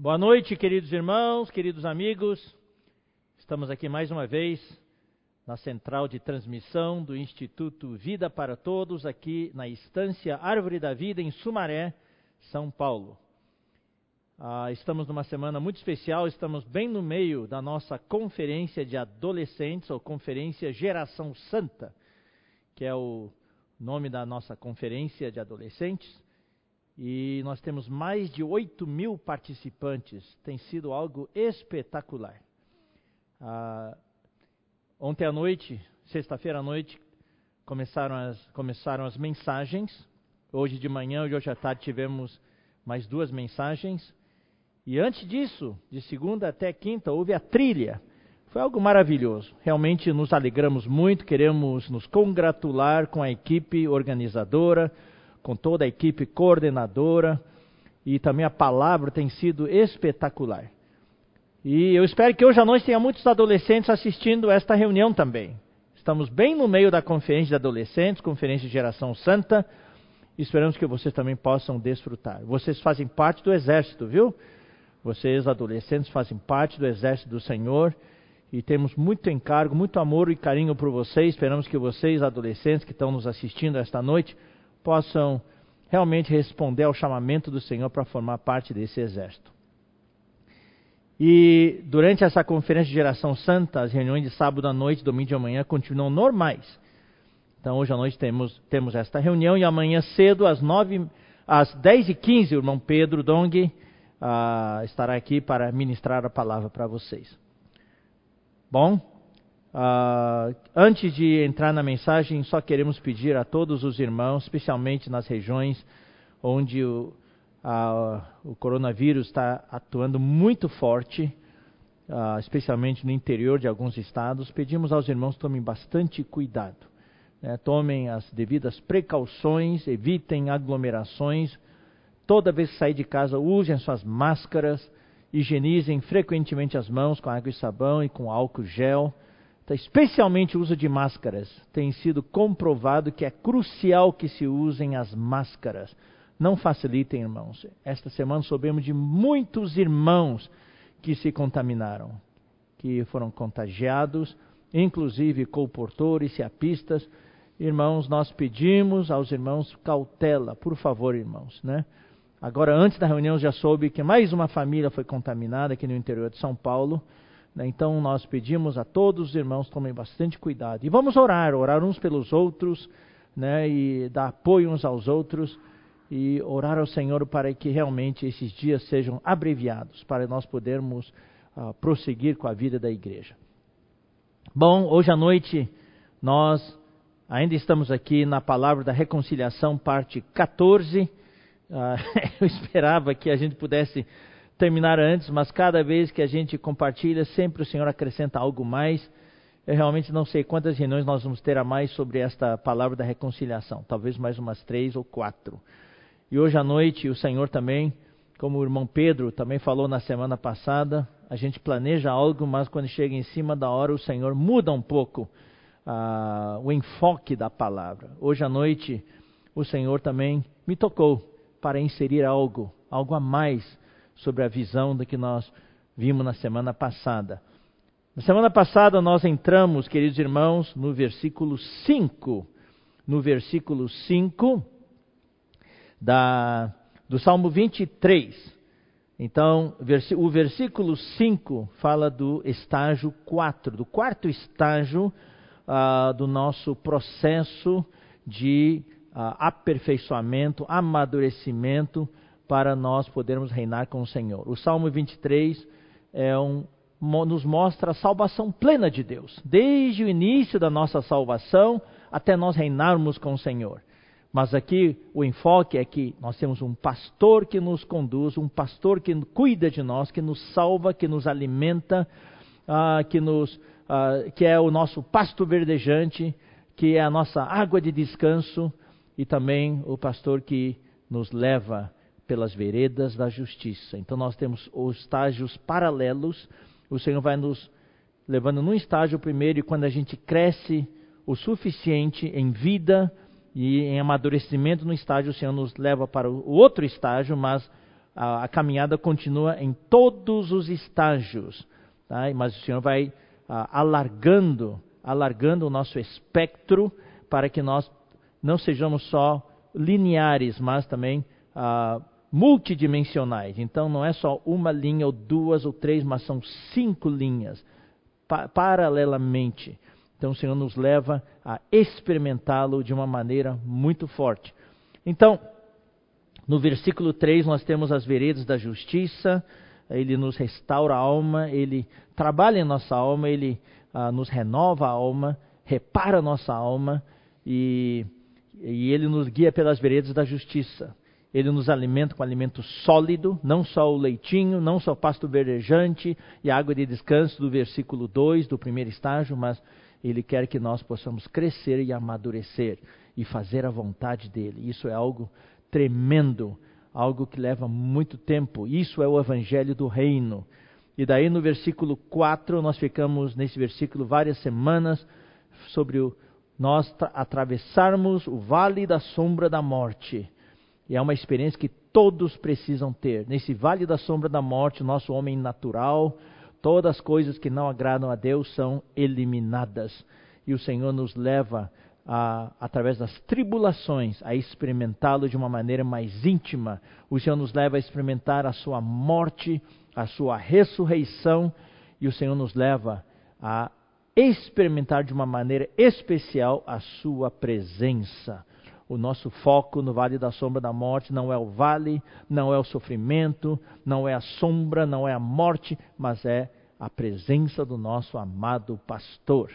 Boa noite, queridos irmãos, queridos amigos. Estamos aqui mais uma vez na central de transmissão do Instituto Vida para Todos, aqui na estância Árvore da Vida, em Sumaré, São Paulo. Ah, estamos numa semana muito especial, estamos bem no meio da nossa conferência de adolescentes, ou conferência Geração Santa, que é o nome da nossa conferência de adolescentes e nós temos mais de 8 mil participantes. Tem sido algo espetacular. Ah, ontem à noite, sexta-feira à noite, começaram as, começaram as mensagens. Hoje de manhã e hoje à tarde tivemos mais duas mensagens. E antes disso, de segunda até quinta, houve a trilha. Foi algo maravilhoso. Realmente nos alegramos muito, queremos nos congratular com a equipe organizadora com toda a equipe coordenadora e também a palavra tem sido espetacular. E eu espero que hoje à noite tenha muitos adolescentes assistindo esta reunião também. Estamos bem no meio da conferência de adolescentes, conferência de geração santa. Esperamos que vocês também possam desfrutar. Vocês fazem parte do exército, viu? Vocês, adolescentes, fazem parte do exército do Senhor. E temos muito encargo, muito amor e carinho por vocês. Esperamos que vocês, adolescentes que estão nos assistindo esta noite, possam realmente responder ao chamamento do Senhor para formar parte desse exército. E durante essa conferência de geração santa, as reuniões de sábado à noite, domingo de manhã continuam normais. Então hoje à noite temos, temos esta reunião e amanhã cedo, às, 9, às 10h15, o irmão Pedro Dong uh, estará aqui para ministrar a palavra para vocês. Bom, Uh, antes de entrar na mensagem, só queremos pedir a todos os irmãos, especialmente nas regiões onde o, uh, o coronavírus está atuando muito forte, uh, especialmente no interior de alguns estados, pedimos aos irmãos que tomem bastante cuidado. Né? Tomem as devidas precauções, evitem aglomerações. Toda vez que sair de casa, usem suas máscaras, higienizem frequentemente as mãos com água e sabão e com álcool gel. Então, especialmente o uso de máscaras. Tem sido comprovado que é crucial que se usem as máscaras. Não facilitem, irmãos. Esta semana soubemos de muitos irmãos que se contaminaram, que foram contagiados, inclusive colportores, seapistas. Irmãos, nós pedimos aos irmãos cautela, por favor, irmãos, né? Agora, antes da reunião, já soube que mais uma família foi contaminada aqui no interior de São Paulo. Né? Então nós pedimos a todos os irmãos tomem bastante cuidado. E vamos orar, orar uns pelos outros, né? e dar apoio uns aos outros, e orar ao Senhor para que realmente esses dias sejam abreviados, para nós podermos uh, prosseguir com a vida da igreja. Bom, hoje à noite nós ainda estamos aqui na palavra da reconciliação, parte 14. Uh, ah, eu esperava que a gente pudesse terminar antes, mas cada vez que a gente compartilha, sempre o Senhor acrescenta algo mais. Eu realmente não sei quantas reuniões nós vamos ter a mais sobre esta palavra da reconciliação, talvez mais umas três ou quatro. E hoje à noite o Senhor também, como o irmão Pedro também falou na semana passada, a gente planeja algo, mas quando chega em cima da hora o Senhor muda um pouco uh, o enfoque da palavra. Hoje à noite o Senhor também me tocou para inserir algo, algo a mais sobre a visão do que nós vimos na semana passada. Na semana passada nós entramos, queridos irmãos, no versículo 5. No versículo 5 da, do Salmo 23. Então, o versículo 5 fala do estágio 4, do quarto estágio uh, do nosso processo de uh, aperfeiçoamento, amadurecimento para nós podermos reinar com o Senhor. O Salmo 23 é um, nos mostra a salvação plena de Deus, desde o início da nossa salvação até nós reinarmos com o Senhor. Mas aqui o enfoque é que nós temos um pastor que nos conduz, um pastor que cuida de nós, que nos salva, que nos alimenta, uh, que, nos, uh, que é o nosso pasto verdejante, que é a nossa água de descanso e também o pastor que nos leva pelas veredas da justiça. Então nós temos os estágios paralelos. O Senhor vai nos levando num estágio primeiro e quando a gente cresce o suficiente em vida e em amadurecimento no estágio, o Senhor nos leva para o outro estágio, mas a, a caminhada continua em todos os estágios, tá? mas o Senhor vai alargando, alargando o nosso espectro para que nós não sejamos só lineares, mas também multidimensionais. Então não é só uma linha ou duas ou três, mas são cinco linhas pa paralelamente. Então o Senhor nos leva a experimentá-lo de uma maneira muito forte. Então, no versículo 3 nós temos as veredas da justiça, ele nos restaura a alma, ele trabalha em nossa alma, ele ah, nos renova a alma, repara a nossa alma e, e ele nos guia pelas veredas da justiça. Ele nos alimenta com alimento sólido, não só o leitinho, não só o pasto verdejante e água de descanso do versículo 2 do primeiro estágio, mas ele quer que nós possamos crescer e amadurecer e fazer a vontade dele. Isso é algo tremendo, algo que leva muito tempo. Isso é o evangelho do reino. E daí no versículo 4, nós ficamos nesse versículo várias semanas sobre o, nós atravessarmos o vale da sombra da morte. E é uma experiência que todos precisam ter. Nesse vale da sombra da morte, o nosso homem natural, todas as coisas que não agradam a Deus são eliminadas. E o Senhor nos leva, a, através das tribulações, a experimentá-lo de uma maneira mais íntima. O Senhor nos leva a experimentar a sua morte, a sua ressurreição. E o Senhor nos leva a experimentar de uma maneira especial a sua presença. O nosso foco no vale da sombra da morte não é o vale, não é o sofrimento, não é a sombra, não é a morte, mas é a presença do nosso amado pastor.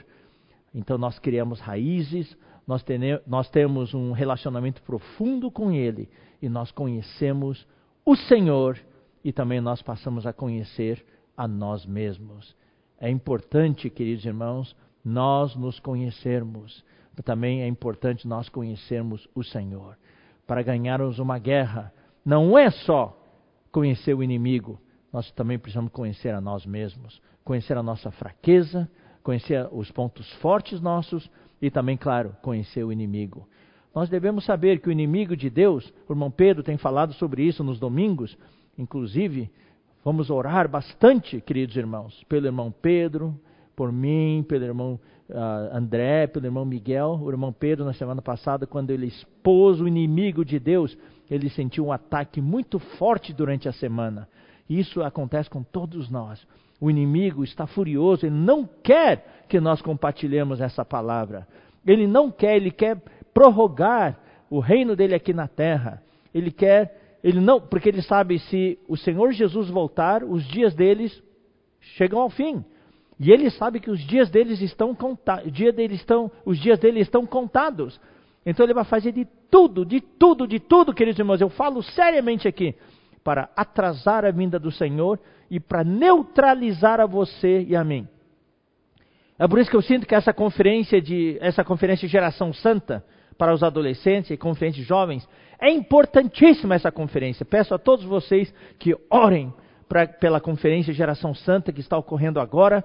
Então nós criamos raízes, nós, nós temos um relacionamento profundo com Ele e nós conhecemos o Senhor e também nós passamos a conhecer a nós mesmos. É importante, queridos irmãos, nós nos conhecermos também é importante nós conhecermos o Senhor. Para ganharmos uma guerra, não é só conhecer o inimigo, nós também precisamos conhecer a nós mesmos, conhecer a nossa fraqueza, conhecer os pontos fortes nossos e também, claro, conhecer o inimigo. Nós devemos saber que o inimigo de Deus, o irmão Pedro tem falado sobre isso nos domingos, inclusive, vamos orar bastante, queridos irmãos, pelo irmão Pedro, por mim, pelo irmão uh, André, pelo irmão Miguel, o irmão Pedro, na semana passada, quando ele expôs o inimigo de Deus, ele sentiu um ataque muito forte durante a semana. Isso acontece com todos nós. O inimigo está furioso, ele não quer que nós compartilhemos essa palavra. Ele não quer, ele quer prorrogar o reino dele aqui na terra. Ele quer, ele não, porque ele sabe se o Senhor Jesus voltar, os dias deles chegam ao fim. E ele sabe que os dias deles estão contados, dia os dias dele estão contados. Então ele vai fazer de tudo, de tudo, de tudo, queridos irmãos. Eu falo seriamente aqui para atrasar a vinda do Senhor e para neutralizar a você e a mim. É por isso que eu sinto que essa conferência de essa conferência de geração santa para os adolescentes e conferência de jovens é importantíssima essa conferência. Peço a todos vocês que orem pela conferência de geração santa que está ocorrendo agora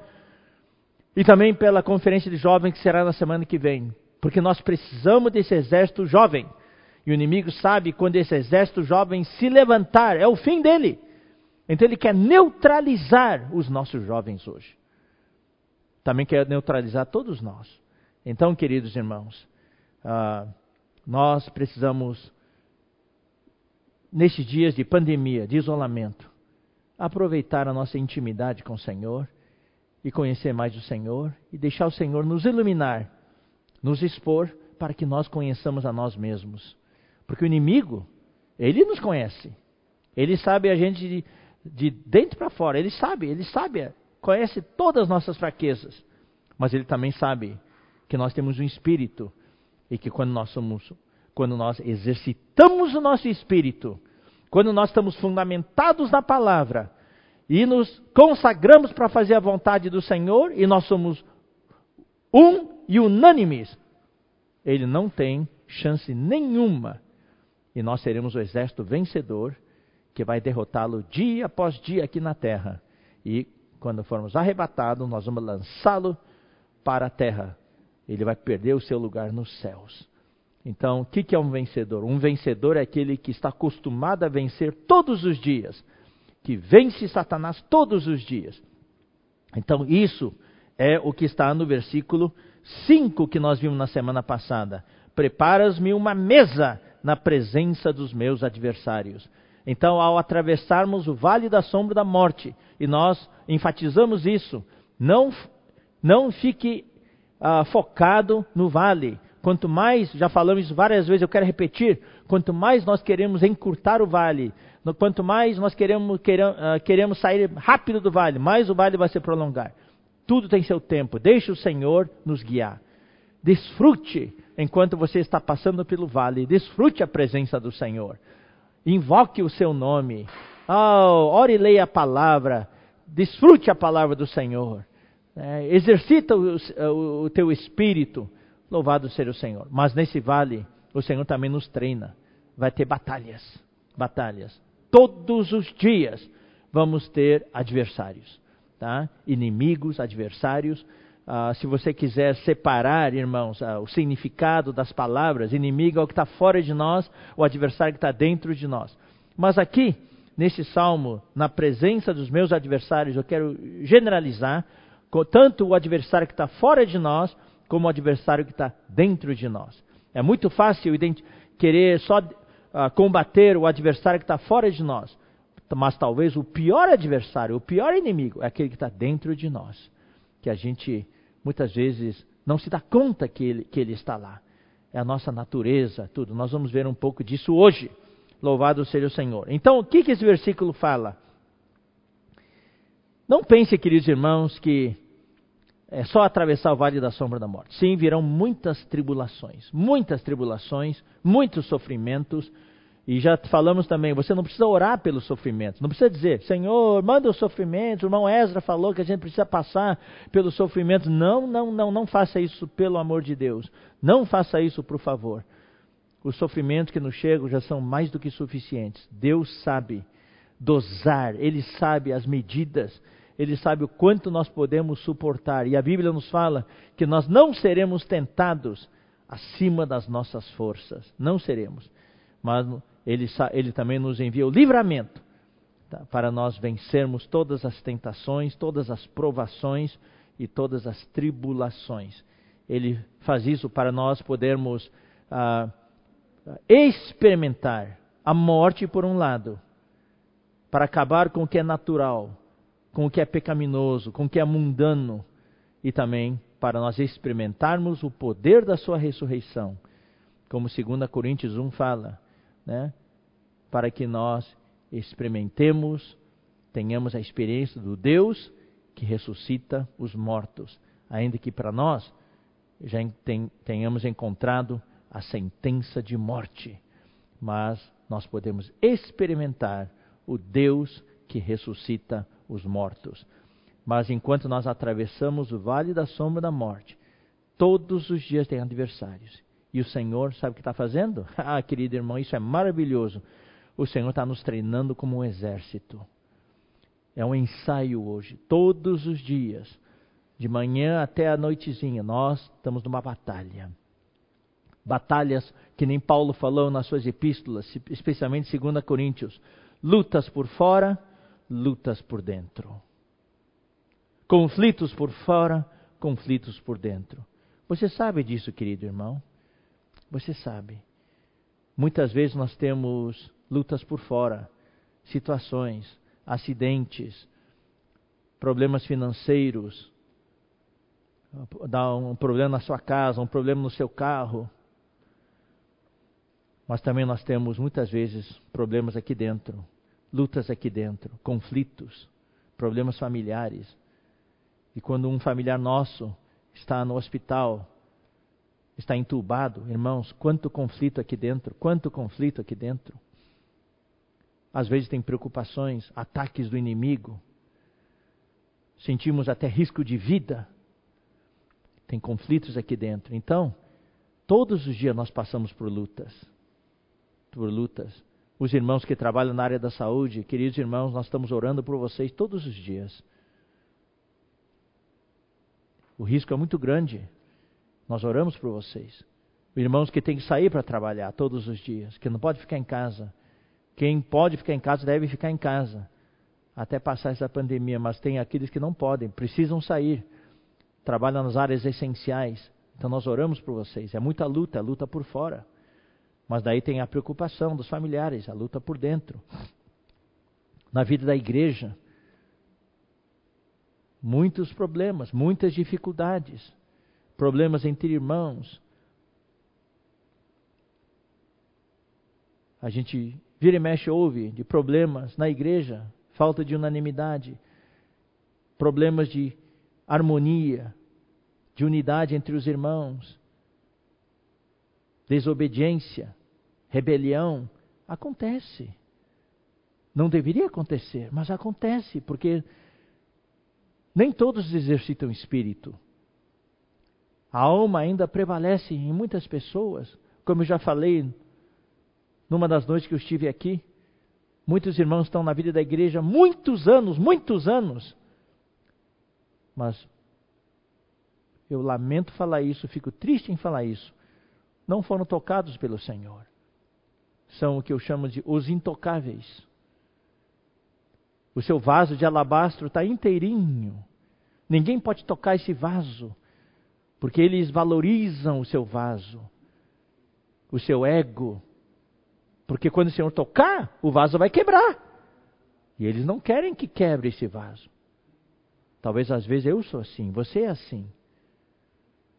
e também pela conferência de jovens que será na semana que vem. Porque nós precisamos desse exército jovem. E o inimigo sabe quando esse exército jovem se levantar, é o fim dele. Então ele quer neutralizar os nossos jovens hoje. Também quer neutralizar todos nós. Então, queridos irmãos, uh, nós precisamos, nestes dias de pandemia, de isolamento, aproveitar a nossa intimidade com o Senhor e conhecer mais o Senhor e deixar o Senhor nos iluminar, nos expor para que nós conheçamos a nós mesmos. Porque o inimigo, ele nos conhece. Ele sabe a gente de, de dentro para fora. Ele sabe, ele sabe, conhece todas as nossas fraquezas. Mas ele também sabe que nós temos um espírito e que quando nós somos, quando nós exercitamos o nosso espírito, quando nós estamos fundamentados na palavra, e nos consagramos para fazer a vontade do Senhor e nós somos um e unânimes, ele não tem chance nenhuma. E nós seremos o exército vencedor que vai derrotá-lo dia após dia aqui na terra. E quando formos arrebatados, nós vamos lançá-lo para a terra. Ele vai perder o seu lugar nos céus. Então, o que, é um vencedor? Um vencedor é aquele que está acostumado a vencer todos os dias, que vence Satanás todos os dias. Então, isso é o que está no versículo 5 que nós vimos na semana passada. Preparas-me uma mesa na presença dos meus adversários. Então, ao atravessarmos o vale da sombra da morte, e nós enfatizamos isso, não, não fique uh, focado no vale. Quanto mais, já falamos várias vezes, eu quero repetir, quanto mais nós queremos encurtar o vale, quanto mais nós queremos, uh, queremos sair rápido do vale, mais o vale vai se prolongar. Tudo tem seu tempo, deixe o Senhor nos guiar. Desfrute enquanto você está passando pelo vale, desfrute a presença do Senhor. Invoque o seu nome. Oh, ore e leia a palavra. Desfrute a palavra do Senhor. É, exercita o, o, o teu espírito. Louvado seja o Senhor. Mas nesse vale, o Senhor também nos treina. Vai ter batalhas. Batalhas. Todos os dias vamos ter adversários. Tá? Inimigos, adversários. Ah, se você quiser separar, irmãos, ah, o significado das palavras, inimigo é o que está fora de nós, o adversário que está dentro de nós. Mas aqui, nesse salmo, na presença dos meus adversários, eu quero generalizar, tanto o adversário que está fora de nós, como o adversário que está dentro de nós. É muito fácil querer só uh, combater o adversário que está fora de nós, mas talvez o pior adversário, o pior inimigo, é aquele que está dentro de nós, que a gente muitas vezes não se dá conta que ele, que ele está lá. É a nossa natureza, tudo. Nós vamos ver um pouco disso hoje. Louvado seja o Senhor. Então, o que, que esse versículo fala? Não pense, queridos irmãos, que é só atravessar o vale da sombra da morte. Sim, virão muitas tribulações, muitas tribulações, muitos sofrimentos, e já falamos também, você não precisa orar pelos sofrimentos. Não precisa dizer, Senhor, manda os sofrimentos. O irmão Ezra falou que a gente precisa passar pelos sofrimentos. Não, não, não, não faça isso pelo amor de Deus. Não faça isso, por favor. Os sofrimentos que nos chegam já são mais do que suficientes. Deus sabe dosar, Ele sabe as medidas, Ele sabe o quanto nós podemos suportar. E a Bíblia nos fala que nós não seremos tentados acima das nossas forças. Não seremos. Mas ele, ele também nos envia o livramento tá? para nós vencermos todas as tentações, todas as provações e todas as tribulações. Ele faz isso para nós podermos ah, experimentar a morte por um lado, para acabar com o que é natural, com o que é pecaminoso, com o que é mundano, e também para nós experimentarmos o poder da sua ressurreição. Como 2 Coríntios 1 fala, né? para que nós experimentemos, tenhamos a experiência do Deus que ressuscita os mortos, ainda que para nós já tenhamos encontrado a sentença de morte, mas nós podemos experimentar o Deus que ressuscita os mortos. Mas enquanto nós atravessamos o vale da sombra da morte, todos os dias tem adversários. E o Senhor sabe o que está fazendo? Ah, querido irmão, isso é maravilhoso. O Senhor está nos treinando como um exército. É um ensaio hoje, todos os dias, de manhã até a noitezinha, nós estamos numa batalha. Batalhas que nem Paulo falou nas suas epístolas, especialmente 2 Coríntios. Lutas por fora, lutas por dentro. Conflitos por fora, conflitos por dentro. Você sabe disso, querido irmão? Você sabe. Muitas vezes nós temos lutas por fora, situações, acidentes, problemas financeiros, dá um problema na sua casa, um problema no seu carro. Mas também nós temos muitas vezes problemas aqui dentro, lutas aqui dentro, conflitos, problemas familiares. E quando um familiar nosso está no hospital, está entubado, irmãos, quanto conflito aqui dentro, quanto conflito aqui dentro. Às vezes tem preocupações, ataques do inimigo, sentimos até risco de vida. Tem conflitos aqui dentro. Então, todos os dias nós passamos por lutas. Por lutas. Os irmãos que trabalham na área da saúde, queridos irmãos, nós estamos orando por vocês todos os dias. O risco é muito grande. Nós oramos por vocês. Irmãos que têm que sair para trabalhar todos os dias, que não pode ficar em casa. Quem pode ficar em casa deve ficar em casa até passar essa pandemia, mas tem aqueles que não podem, precisam sair, trabalham nas áreas essenciais. Então nós oramos por vocês. É muita luta, luta por fora. Mas daí tem a preocupação dos familiares, a luta por dentro. Na vida da igreja, muitos problemas, muitas dificuldades, problemas entre irmãos. A gente vira e mexe ouve de problemas na igreja, falta de unanimidade, problemas de harmonia, de unidade entre os irmãos, desobediência, rebelião. Acontece. Não deveria acontecer, mas acontece, porque nem todos exercitam espírito. A alma ainda prevalece em muitas pessoas, como eu já falei numa das noites que eu estive aqui. Muitos irmãos estão na vida da igreja muitos anos, muitos anos. Mas eu lamento falar isso, fico triste em falar isso. Não foram tocados pelo Senhor. São o que eu chamo de os intocáveis. O seu vaso de alabastro está inteirinho. Ninguém pode tocar esse vaso, porque eles valorizam o seu vaso, o seu ego. Porque quando o Senhor tocar, o vaso vai quebrar. E eles não querem que quebre esse vaso. Talvez às vezes eu sou assim, você é assim.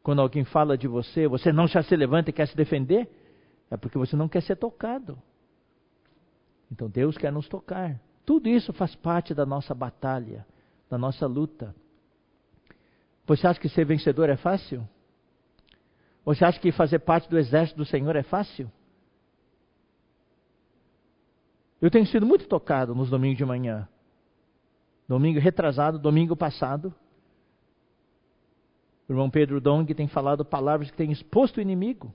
Quando alguém fala de você, você não já se levanta e quer se defender, é porque você não quer ser tocado. Então Deus quer nos tocar. Tudo isso faz parte da nossa batalha, da nossa luta. Você acha que ser vencedor é fácil? Você acha que fazer parte do exército do Senhor é fácil? Eu tenho sido muito tocado nos domingos de manhã. Domingo retrasado, domingo passado. O irmão Pedro Dong tem falado palavras que têm exposto o inimigo.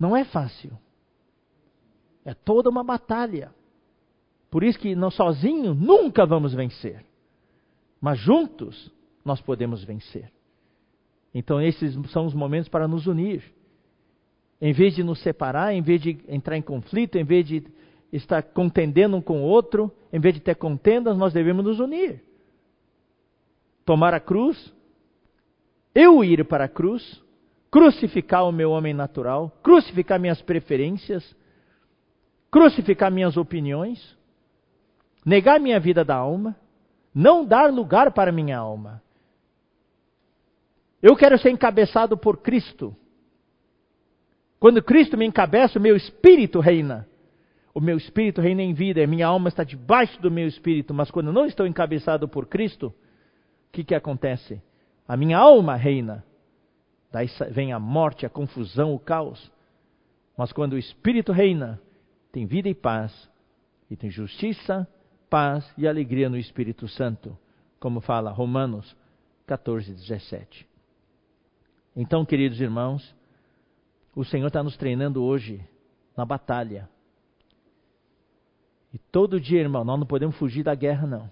Não é fácil. É toda uma batalha. Por isso que nós sozinhos nunca vamos vencer. Mas juntos nós podemos vencer. Então esses são os momentos para nos unir. Em vez de nos separar, em vez de entrar em conflito, em vez de estar contendendo um com o outro, em vez de ter contendas, nós devemos nos unir. Tomar a cruz, eu ir para a cruz, crucificar o meu homem natural, crucificar minhas preferências, crucificar minhas opiniões, negar minha vida da alma, não dar lugar para minha alma. Eu quero ser encabeçado por Cristo. Quando Cristo me encabeça, o meu espírito reina. O meu espírito reina em vida, minha alma está debaixo do meu espírito, mas quando não estou encabeçado por Cristo, o que, que acontece? A minha alma reina. Daí vem a morte, a confusão, o caos. Mas quando o espírito reina, tem vida e paz, e tem justiça, paz e alegria no Espírito Santo, como fala Romanos 14, 17. Então, queridos irmãos, o Senhor está nos treinando hoje na batalha. E todo dia, irmão, nós não podemos fugir da guerra, não.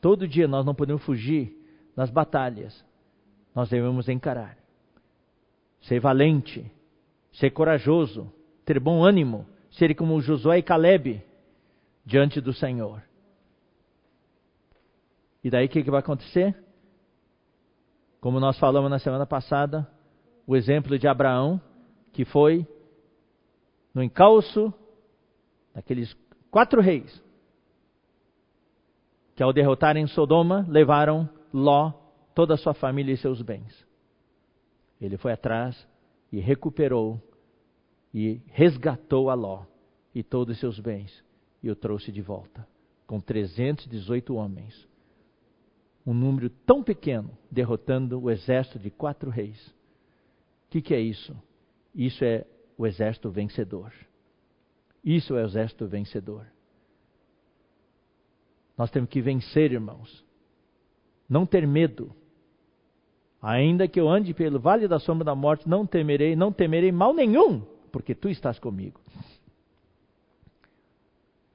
Todo dia nós não podemos fugir das batalhas. Nós devemos encarar. Ser valente, ser corajoso, ter bom ânimo, serem como Josué e Caleb diante do Senhor. E daí o que, que vai acontecer? Como nós falamos na semana passada, o exemplo de Abraão, que foi no encalço daqueles quatro reis, que ao derrotarem Sodoma, levaram Ló, toda a sua família e seus bens. Ele foi atrás e recuperou e resgatou a Ló e todos os seus bens e o trouxe de volta, com 318 homens. Um número tão pequeno, derrotando o exército de quatro reis. O que, que é isso? Isso é o exército vencedor. Isso é o exército vencedor. Nós temos que vencer, irmãos. Não ter medo. Ainda que eu ande pelo vale da sombra da morte, não temerei, não temerei mal nenhum, porque tu estás comigo.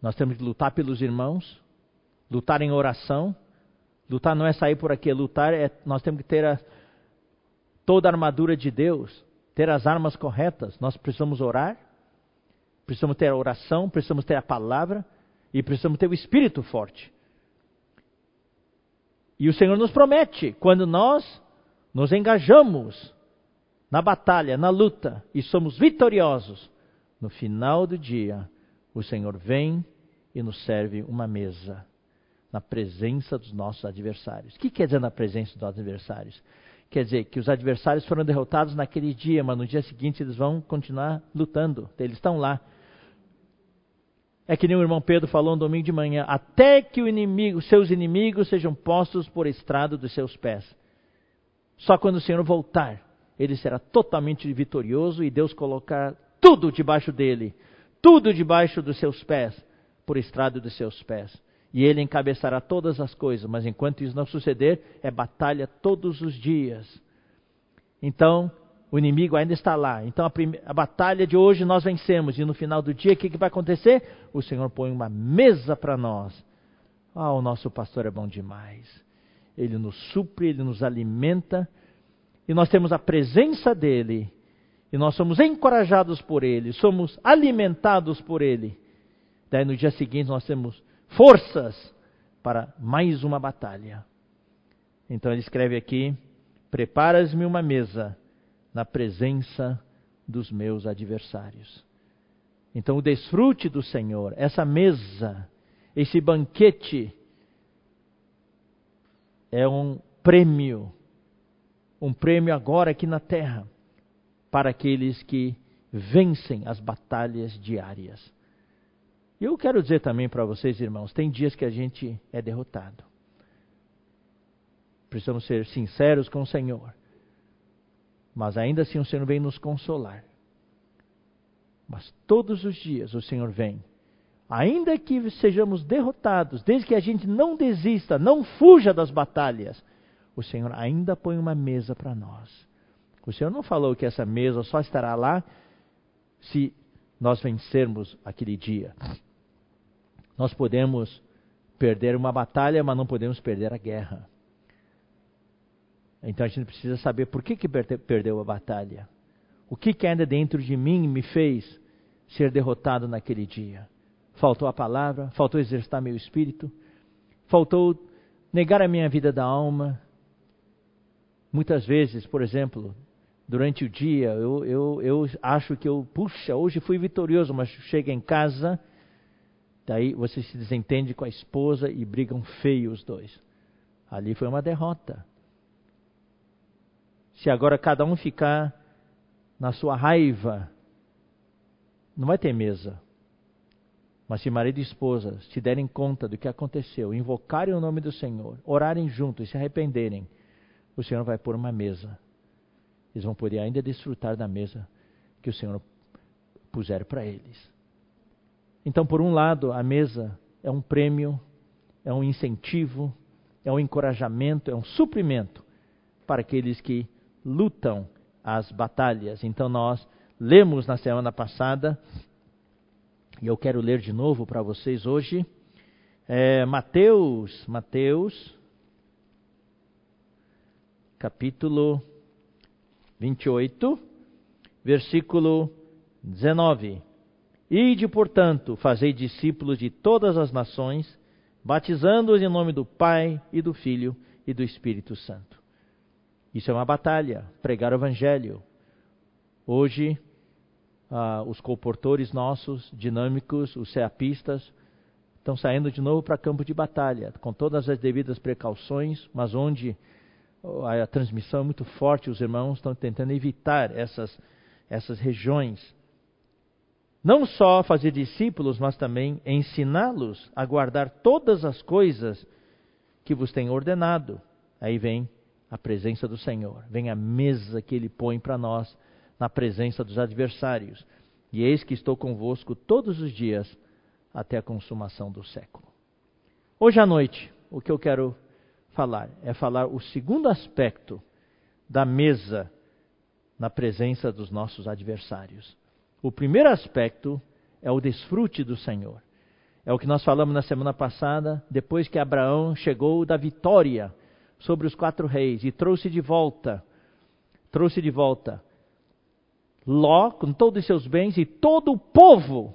Nós temos que lutar pelos irmãos, lutar em oração. Lutar não é sair por aqui, lutar é nós temos que ter a toda a armadura de Deus, ter as armas corretas, nós precisamos orar, precisamos ter a oração, precisamos ter a palavra e precisamos ter o espírito forte. E o Senhor nos promete, quando nós nos engajamos na batalha, na luta e somos vitoriosos, no final do dia, o Senhor vem e nos serve uma mesa na presença dos nossos adversários. O que quer dizer na presença dos adversários? Quer dizer que os adversários foram derrotados naquele dia, mas no dia seguinte eles vão continuar lutando. Eles estão lá. É que nem o irmão Pedro falou no domingo de manhã, até que inimigo, seus inimigos sejam postos por estrado dos seus pés. Só quando o Senhor voltar, ele será totalmente vitorioso e Deus colocar tudo debaixo dele, tudo debaixo dos seus pés, por estrado dos seus pés e ele encabeçará todas as coisas, mas enquanto isso não suceder, é batalha todos os dias. Então, o inimigo ainda está lá. Então, a, a batalha de hoje nós vencemos, e no final do dia, o que, que vai acontecer? O Senhor põe uma mesa para nós. Ah, o nosso pastor é bom demais. Ele nos supre, ele nos alimenta, e nós temos a presença dele, e nós somos encorajados por ele, somos alimentados por ele. Daí no dia seguinte nós temos forças para mais uma batalha. Então ele escreve aqui: Preparas-me uma mesa na presença dos meus adversários. Então o desfrute do Senhor, essa mesa, esse banquete, é um prêmio, um prêmio agora aqui na terra, para aqueles que vencem as batalhas diárias. E eu quero dizer também para vocês, irmãos, tem dias que a gente é derrotado. Precisamos ser sinceros com o Senhor. Mas ainda assim o Senhor vem nos consolar. Mas todos os dias o Senhor vem. Ainda que sejamos derrotados, desde que a gente não desista, não fuja das batalhas, o Senhor ainda põe uma mesa para nós. O Senhor não falou que essa mesa só estará lá se nós vencermos aquele dia. Nós podemos perder uma batalha, mas não podemos perder a guerra. Então a gente precisa saber por que, que perdeu a batalha. O que, que ainda dentro de mim me fez ser derrotado naquele dia? Faltou a palavra, faltou exercitar meu espírito, faltou negar a minha vida da alma. Muitas vezes, por exemplo, durante o dia, eu, eu, eu acho que eu, puxa, hoje fui vitorioso, mas chega em casa Daí você se desentende com a esposa e brigam feio os dois. Ali foi uma derrota. Se agora cada um ficar na sua raiva, não vai ter mesa. Mas se marido e esposa se derem conta do que aconteceu, invocarem o nome do Senhor, orarem juntos e se arrependerem, o Senhor vai pôr uma mesa. Eles vão poder ainda desfrutar da mesa que o Senhor puser para eles. Então, por um lado, a mesa é um prêmio, é um incentivo, é um encorajamento, é um suprimento para aqueles que lutam as batalhas. Então, nós lemos na semana passada, e eu quero ler de novo para vocês hoje, é, Mateus, Mateus, capítulo 28, versículo 19. Ide, portanto, fazei discípulos de todas as nações, batizando-os em nome do Pai e do Filho e do Espírito Santo. Isso é uma batalha, pregar o Evangelho. Hoje, ah, os comportores nossos, dinâmicos, os ceapistas, estão saindo de novo para campo de batalha, com todas as devidas precauções, mas onde a transmissão é muito forte, os irmãos estão tentando evitar essas, essas regiões não só fazer discípulos, mas também ensiná-los a guardar todas as coisas que vos tenho ordenado. Aí vem a presença do Senhor, vem a mesa que Ele põe para nós na presença dos adversários. E eis que estou convosco todos os dias até a consumação do século. Hoje à noite, o que eu quero falar é falar o segundo aspecto da mesa na presença dos nossos adversários. O primeiro aspecto é o desfrute do Senhor. É o que nós falamos na semana passada, depois que Abraão chegou da vitória sobre os quatro reis e trouxe de volta trouxe de volta Ló com todos os seus bens e todo o povo.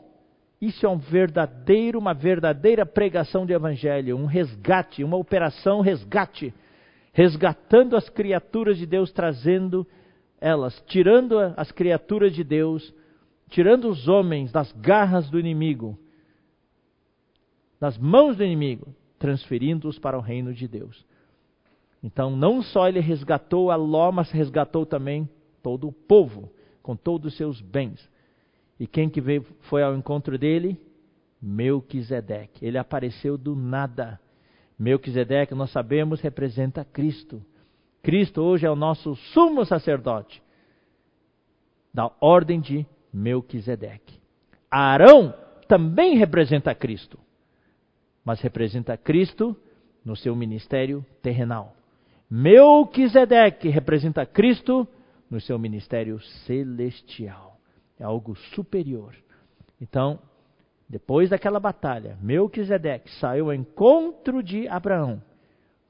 Isso é um verdadeiro, uma verdadeira pregação de evangelho, um resgate, uma operação resgate, resgatando as criaturas de Deus, trazendo elas, tirando as criaturas de Deus, tirando os homens das garras do inimigo, das mãos do inimigo, transferindo-os para o reino de Deus. Então, não só ele resgatou a Ló, mas resgatou também todo o povo, com todos os seus bens. E quem que veio, foi ao encontro dele? Melquisedeque. Ele apareceu do nada. Melquisedeque, nós sabemos, representa Cristo. Cristo hoje é o nosso sumo sacerdote da ordem de Melquisedeque. Arão também representa Cristo, mas representa Cristo no seu ministério terrenal. Melquisedeque representa Cristo no seu ministério celestial. É algo superior. Então, depois daquela batalha, Melquisedeque saiu ao encontro de Abraão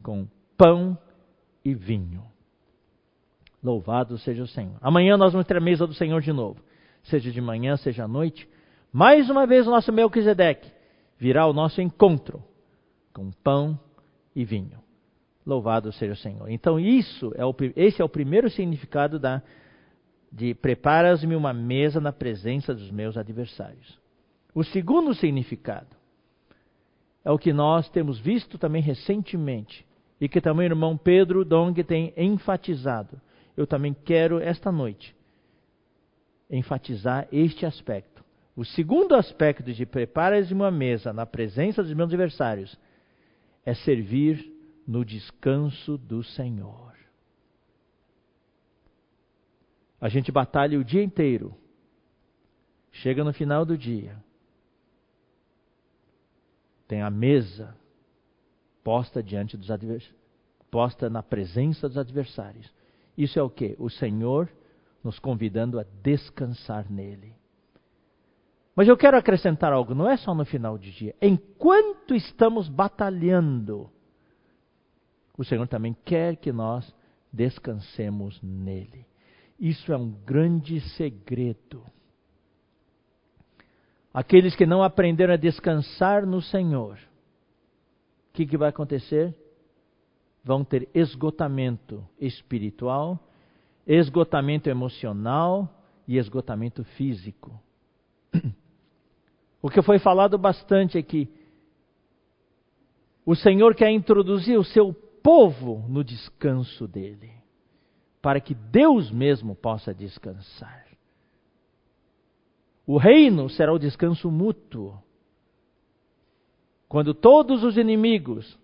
com pão e vinho. Louvado seja o Senhor. Amanhã nós vamos ter a mesa do Senhor de novo. Seja de manhã, seja à noite. Mais uma vez o nosso Melquisedeque virá ao nosso encontro com pão e vinho. Louvado seja o Senhor. Então, isso é o, esse é o primeiro significado da, de preparas-me uma mesa na presença dos meus adversários. O segundo significado é o que nós temos visto também recentemente e que também o irmão Pedro Dong tem enfatizado. Eu também quero esta noite enfatizar este aspecto. O segundo aspecto de preparas-me uma mesa na presença dos meus adversários é servir no descanso do Senhor. A gente batalha o dia inteiro. Chega no final do dia. Tem a mesa posta diante dos adversários, posta na presença dos adversários. Isso é o que? O Senhor nos convidando a descansar nele. Mas eu quero acrescentar algo, não é só no final do dia. Enquanto estamos batalhando, o Senhor também quer que nós descansemos nele. Isso é um grande segredo. Aqueles que não aprenderam a descansar no Senhor, o que, que vai acontecer? Vão ter esgotamento espiritual, esgotamento emocional e esgotamento físico. O que foi falado bastante aqui. O Senhor quer introduzir o seu povo no descanso dele, para que Deus mesmo possa descansar. O reino será o descanso mútuo, quando todos os inimigos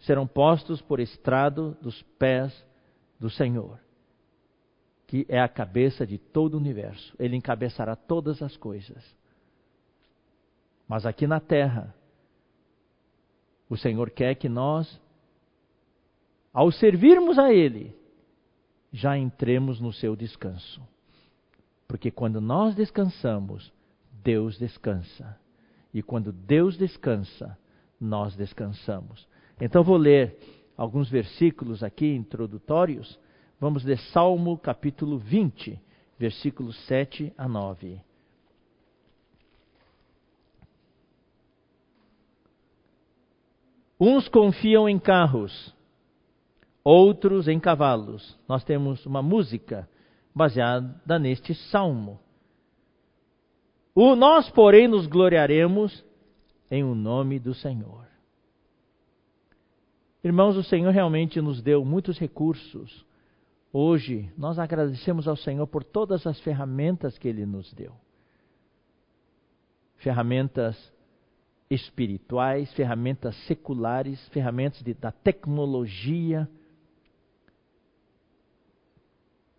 serão postos por estrado dos pés do Senhor, que é a cabeça de todo o universo. Ele encabeçará todas as coisas. Mas aqui na terra, o Senhor quer que nós ao servirmos a Ele, já entremos no seu descanso. Porque quando nós descansamos, Deus descansa. E quando Deus descansa, nós descansamos. Então vou ler alguns versículos aqui introdutórios. Vamos ler Salmo capítulo 20, versículos 7 a 9. Uns confiam em carros outros em cavalos. Nós temos uma música baseada neste salmo. O nós, porém, nos gloriaremos em o nome do Senhor. Irmãos, o Senhor realmente nos deu muitos recursos. Hoje, nós agradecemos ao Senhor por todas as ferramentas que Ele nos deu. Ferramentas espirituais, ferramentas seculares, ferramentas de, da tecnologia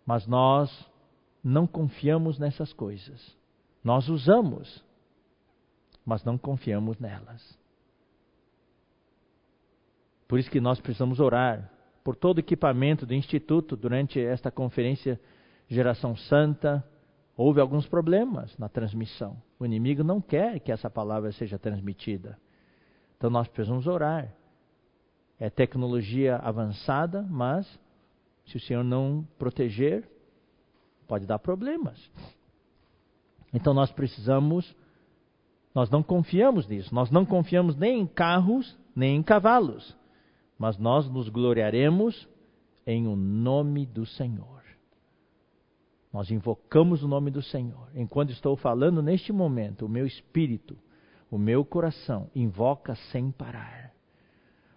mas nós não confiamos nessas coisas. Nós usamos, mas não confiamos nelas. Por isso que nós precisamos orar por todo o equipamento do Instituto durante esta conferência Geração Santa. Houve alguns problemas na transmissão. O inimigo não quer que essa palavra seja transmitida. Então nós precisamos orar. É tecnologia avançada, mas Se o Senhor não proteger, pode dar problemas. Então nós precisamos, nós não confiamos nisso, nós não confiamos nem em carros, nem em cavalos, mas nós nos gloriaremos em o nome do Senhor. Nós invocamos o nome do Senhor. Enquanto estou falando neste momento, o meu espírito, o meu coração invoca sem parar.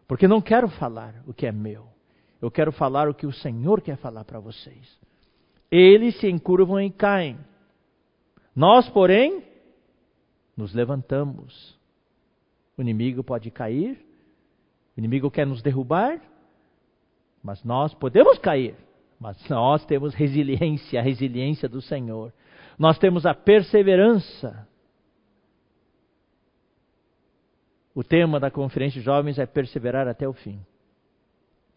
Porque não quero falar o que é meu. Eu quero falar o que o Senhor quer falar para vocês. Eles se encurvam e caem. Nós, porém, nos levantamos. O inimigo pode cair, o inimigo quer nos derrubar, mas nós podemos cair, mas nós temos resiliência, a resiliência do Senhor. Nós temos a perseverança. O tema da conferência de jovens é perseverar até o fim.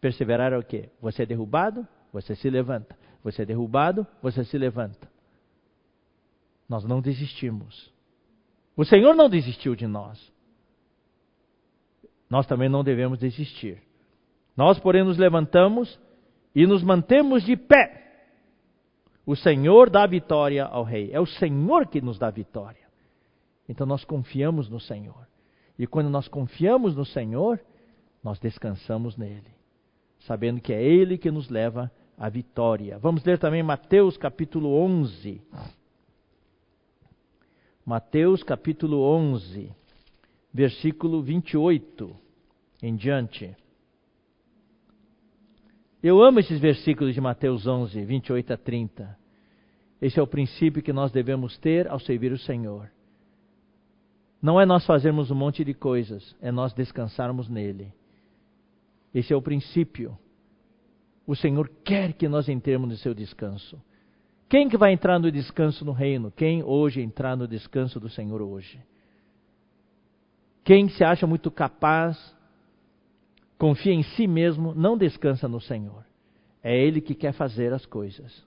Perseverar é o quê? Você é derrubado, você se levanta. Você é derrubado, você se levanta. Nós não desistimos. O Senhor não desistiu de nós. Nós também não devemos desistir. Nós, porém, nos levantamos e nos mantemos de pé. O Senhor dá vitória ao Rei. É o Senhor que nos dá vitória. Então nós confiamos no Senhor. E quando nós confiamos no Senhor, nós descansamos nele, sabendo que é Ele que nos leva à vitória. Vamos ler também Mateus capítulo 11. Mateus capítulo 11, versículo 28 em diante. Eu amo esses versículos de Mateus 11, 28 a 30. Esse é o princípio que nós devemos ter ao servir o Senhor. Não é nós fazermos um monte de coisas, é nós descansarmos nele. Esse é o princípio. O Senhor quer que nós entremos no seu descanso. Quem que vai entrar no descanso no reino? Quem hoje entrar no descanso do Senhor hoje? Quem se acha muito capaz confia em si mesmo, não descansa no Senhor. É Ele que quer fazer as coisas.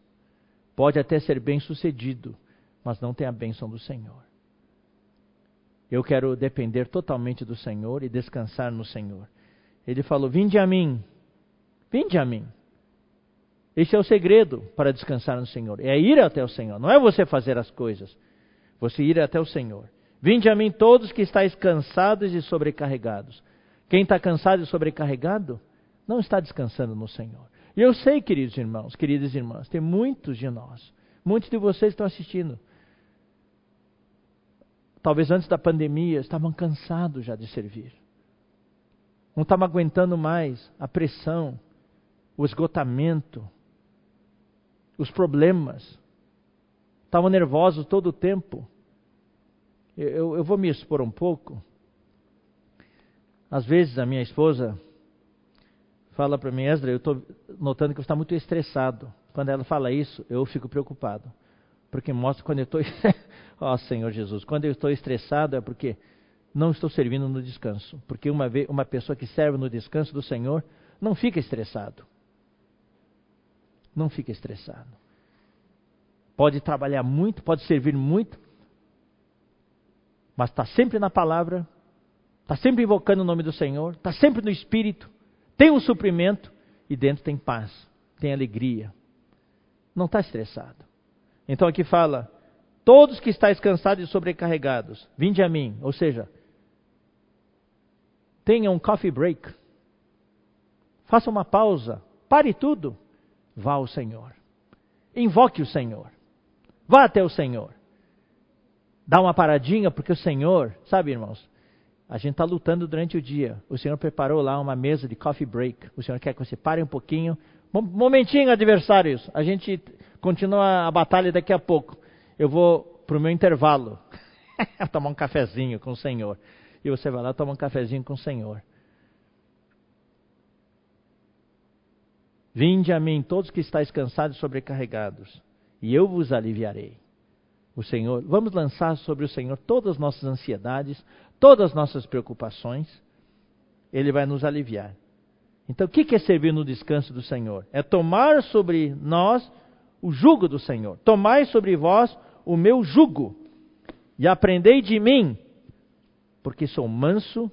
Pode até ser bem sucedido, mas não tem a bênção do Senhor. Eu quero depender totalmente do Senhor e descansar no Senhor. Ele falou: Vinde a mim, vinde a mim. Esse é o segredo para descansar no Senhor. É ir até o Senhor. Não é você fazer as coisas. Você ir até o Senhor. Vinde a mim todos que estáis cansados e sobrecarregados. Quem está cansado e sobrecarregado não está descansando no Senhor. E eu sei, queridos irmãos, queridas irmãs, tem muitos de nós, muitos de vocês estão assistindo. Talvez antes da pandemia estavam cansados já de servir. Não estavam aguentando mais a pressão, o esgotamento, os problemas. Estavam nervosos todo o tempo. Eu, eu vou me expor um pouco. Às vezes a minha esposa fala para mim, Esdra, eu estou notando que você está muito estressado. Quando ela fala isso, eu fico preocupado. Porque mostra quando eu estou. Ó oh, Senhor Jesus, quando eu estou estressado é porque não estou servindo no descanso. Porque uma, vez, uma pessoa que serve no descanso do Senhor não fica estressado. Não fica estressado. Pode trabalhar muito, pode servir muito, mas está sempre na palavra, está sempre invocando o nome do Senhor, está sempre no Espírito, tem um suprimento e dentro tem paz, tem alegria. Não está estressado. Então aqui fala: todos que estáis cansados e sobrecarregados, vinde a mim. Ou seja, tenha um coffee break. Faça uma pausa. Pare tudo. Vá ao Senhor. Invoque o Senhor. Vá até o Senhor. Dá uma paradinha, porque o Senhor, sabe, irmãos, a gente está lutando durante o dia. O Senhor preparou lá uma mesa de coffee break. O Senhor quer que você pare um pouquinho. Momentinho, adversários. A gente continua a batalha daqui a pouco. Eu vou para o meu intervalo. tomar um cafezinho com o Senhor. E você vai lá tomar um cafezinho com o Senhor. Vinde a mim, todos que estáis cansados e sobrecarregados, e eu vos aliviarei. O Senhor, vamos lançar sobre o Senhor todas as nossas ansiedades, todas as nossas preocupações, Ele vai nos aliviar. Então, o que é servir no descanso do Senhor? É tomar sobre nós o jugo do Senhor. Tomai sobre vós o meu jugo e aprendei de mim, porque sou manso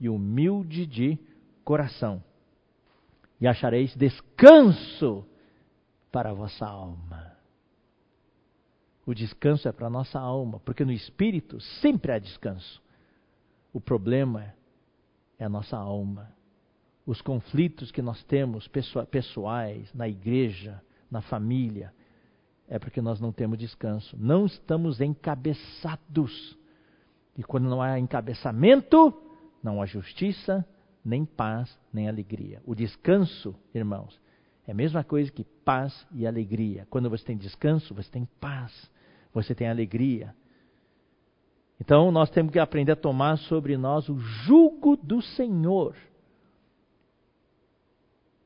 e humilde de coração. E achareis descanso para a vossa alma. O descanso é para a nossa alma, porque no espírito sempre há descanso. O problema é a nossa alma. Os conflitos que nós temos pessoais, na igreja, na família, é porque nós não temos descanso. Não estamos encabeçados. E quando não há encabeçamento, não há justiça, nem paz, nem alegria. O descanso, irmãos, é a mesma coisa que paz e alegria. Quando você tem descanso, você tem paz, você tem alegria. Então nós temos que aprender a tomar sobre nós o jugo do Senhor.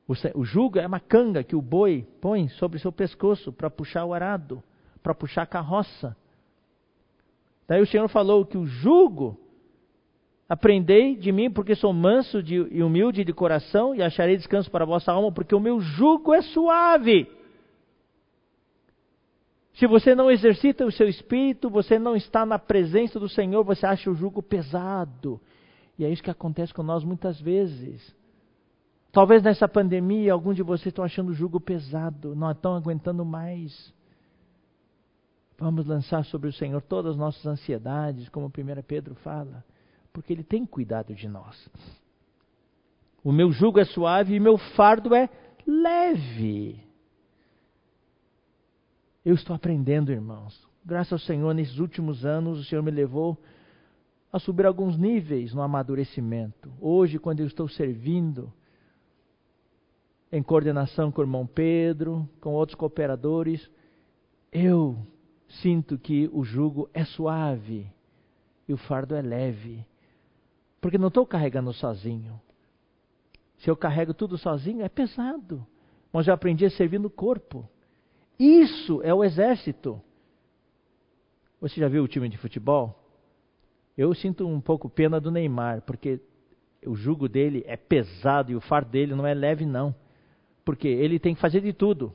O, jugo é uma canga que o boi põe sobre seu pescoço para puxar o arado, para puxar a carroça. Daí o Senhor falou que o jugo, aprendei de mim, porque sou manso de, e humilde de coração, e acharei descanso para a vossa alma, porque o meu jugo é suave. Se você não exercita o seu espírito, você não está na presença do Senhor, você acha o jugo pesado. E é isso que acontece com nós muitas vezes. Talvez nessa pandemia alguns de vocês estão achando o jugo pesado, não estão aguentando mais. Vamos lançar sobre o Senhor todas as nossas ansiedades, como 1 Pedro fala, porque Ele tem cuidado de nós. O meu jugo é suave e meu fardo é leve. Eu estou aprendendo, irmãos. Graças ao Senhor, nesses últimos anos, o Senhor me levou a subir alguns níveis no amadurecimento. Hoje, quando eu estou servindo, em coordenação com o irmão Pedro, com outros cooperadores, eu sinto que o jugo é suave e o fardo é leve. Porque não estou carregando sozinho. Se eu carrego tudo sozinho, é pesado. Mas eu aprendi a servir no corpo. Isso é o exército. Você já viu o time de futebol? Eu sinto um pouco pena do Neymar, porque o jugo dele é pesado e o fardo dele não é leve, não. Porque ele tem que fazer de tudo.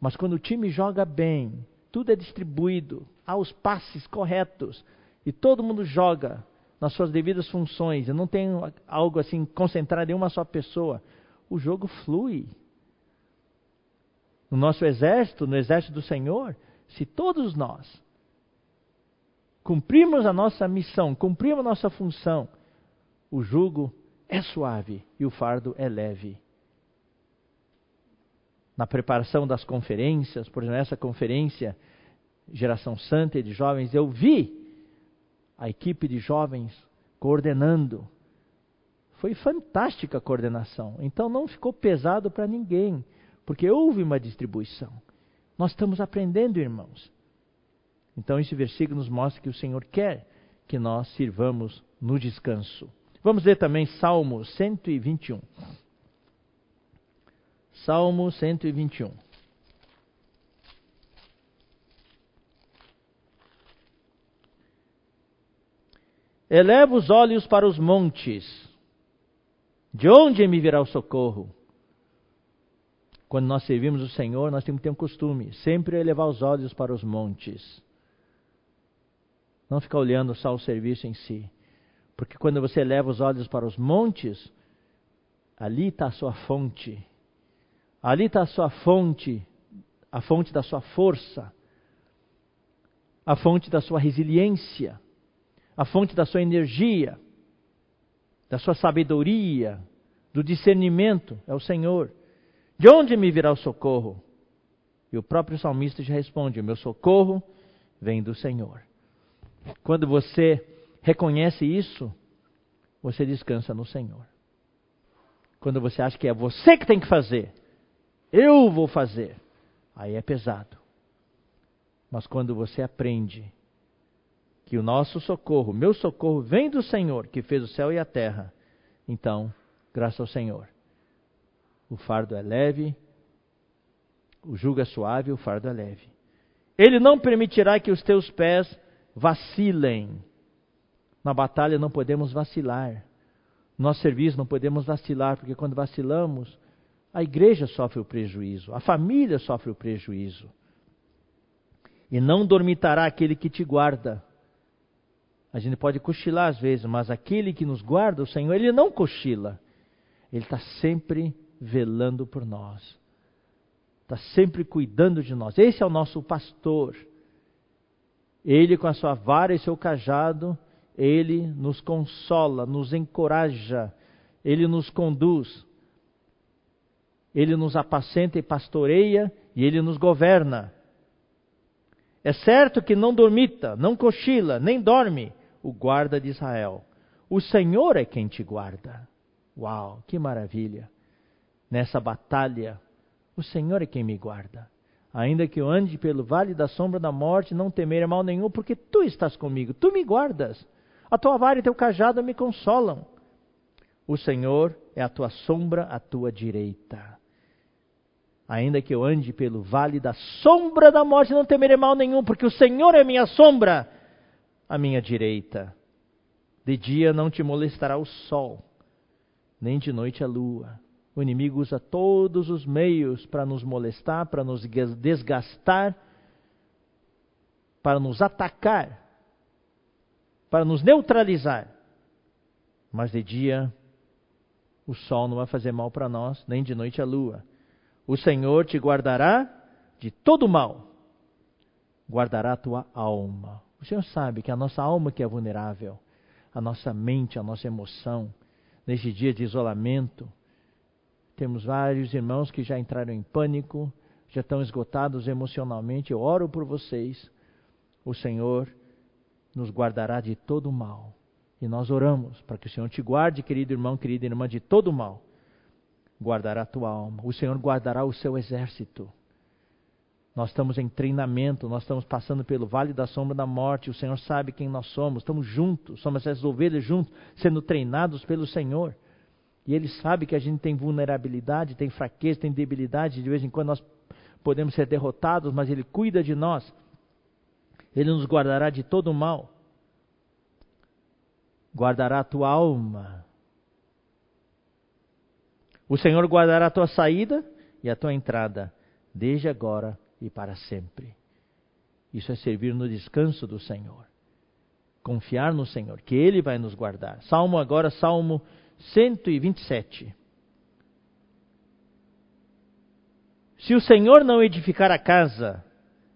Mas quando o time joga bem, tudo é distribuído, há os passes corretos e todo mundo joga nas suas devidas funções. Eu não tenho algo assim concentrado em uma só pessoa. O jogo flui. No nosso exército, no exército do Senhor, se todos nós cumprimos a nossa missão, cumprimos a nossa função, o jugo é suave e o fardo é leve na preparação das conferências, por exemplo, essa conferência Geração Santa de Jovens, eu vi a equipe de jovens coordenando. Foi fantástica a coordenação. Então não ficou pesado para ninguém, porque houve uma distribuição. Nós estamos aprendendo, irmãos. Então esse versículo nos mostra que o Senhor quer que nós sirvamos no descanso. Vamos ler também Salmo 121. Salmo 121. Eleva os olhos para os montes. De onde me virá o socorro? Quando nós servimos o Senhor, nós temos que ter um costume, sempre elevar os olhos para os montes. Não ficar olhando só o serviço em si. Porque quando você eleva os olhos para os montes, ali está a sua fonte. Ali está a sua fonte, a fonte da sua força, a fonte da sua resiliência, a fonte da sua energia, da sua sabedoria, do discernimento, é o Senhor. De onde me virá o socorro? E o próprio salmista já responde: meu socorro vem do Senhor. Quando você reconhece isso, você descansa no Senhor. Quando você acha que é você que tem que fazer, eu vou fazer. Aí é pesado. Mas quando você aprende que o nosso socorro, meu socorro, vem do Senhor, que fez o céu e a terra, então, graças ao Senhor, o fardo é leve, o jugo é suave, o fardo é leve. Ele não permitirá que os teus pés vacilem. Na batalha não podemos vacilar. No nosso serviço não podemos vacilar, porque quando vacilamos, a igreja sofre o prejuízo, a família sofre o prejuízo. E não dormitará aquele que te guarda. A gente pode cochilar às vezes, mas aquele que nos guarda, o Senhor, ele não cochila. Ele está sempre velando por nós. está sempre cuidando de nós. Esse é o nosso pastor. Ele, com a sua vara e seu cajado, ele nos consola, nos encoraja, ele nos conduz, ele nos apacenta e pastoreia e ele nos governa. É certo que não dormita, não cochila, nem dorme o guarda de Israel. O Senhor é quem te guarda. Uau, que maravilha! Nessa batalha, o Senhor é quem me guarda. Ainda que eu ande pelo vale da sombra da morte, não temerei mal nenhum, porque tu estás comigo, tu me guardas. A tua vara e teu cajado me consolam. O Senhor é a tua sombra à tua direita. Ainda que eu ande pelo vale da sombra da morte, não temerei mal nenhum, porque o Senhor é minha sombra à minha direita. De dia não te molestará o sol, nem de noite a lua. O inimigo usa todos os meios para nos molestar, para nos desgastar, para nos atacar, para nos neutralizar. Mas de dia o sol não vai fazer mal para nós, nem de noite a lua. O Senhor te guardará de todo mal, guardará a tua alma. O Senhor sabe que a nossa alma que é vulnerável, a nossa mente, a nossa emoção, neste dia de isolamento, temos vários irmãos que já entraram em pânico, já estão esgotados emocionalmente. Eu oro por vocês. O Senhor nos guardará de todo mal. E nós oramos para que o Senhor te guarde, querido irmão, querida irmã, de todo mal guardará a tua alma. O Senhor guardará o seu exército. Nós estamos em treinamento, nós estamos passando pelo vale da sombra da morte. O Senhor sabe quem nós somos, estamos juntos, somos essas ovelhas juntos, sendo treinados pelo Senhor. E Ele sabe que a gente tem vulnerabilidade, tem fraqueza, tem debilidade, de vez em quando nós podemos ser derrotados, mas Ele cuida de nós. Ele nos guardará de todo o mal. Guardará a tua alma o Senhor guardará a tua saída e a tua entrada, desde agora e para sempre. Isso é servir no descanso do Senhor. Confiar no Senhor, que Ele vai nos guardar. Salmo agora, Salmo 127. Se o Senhor não edificar a casa,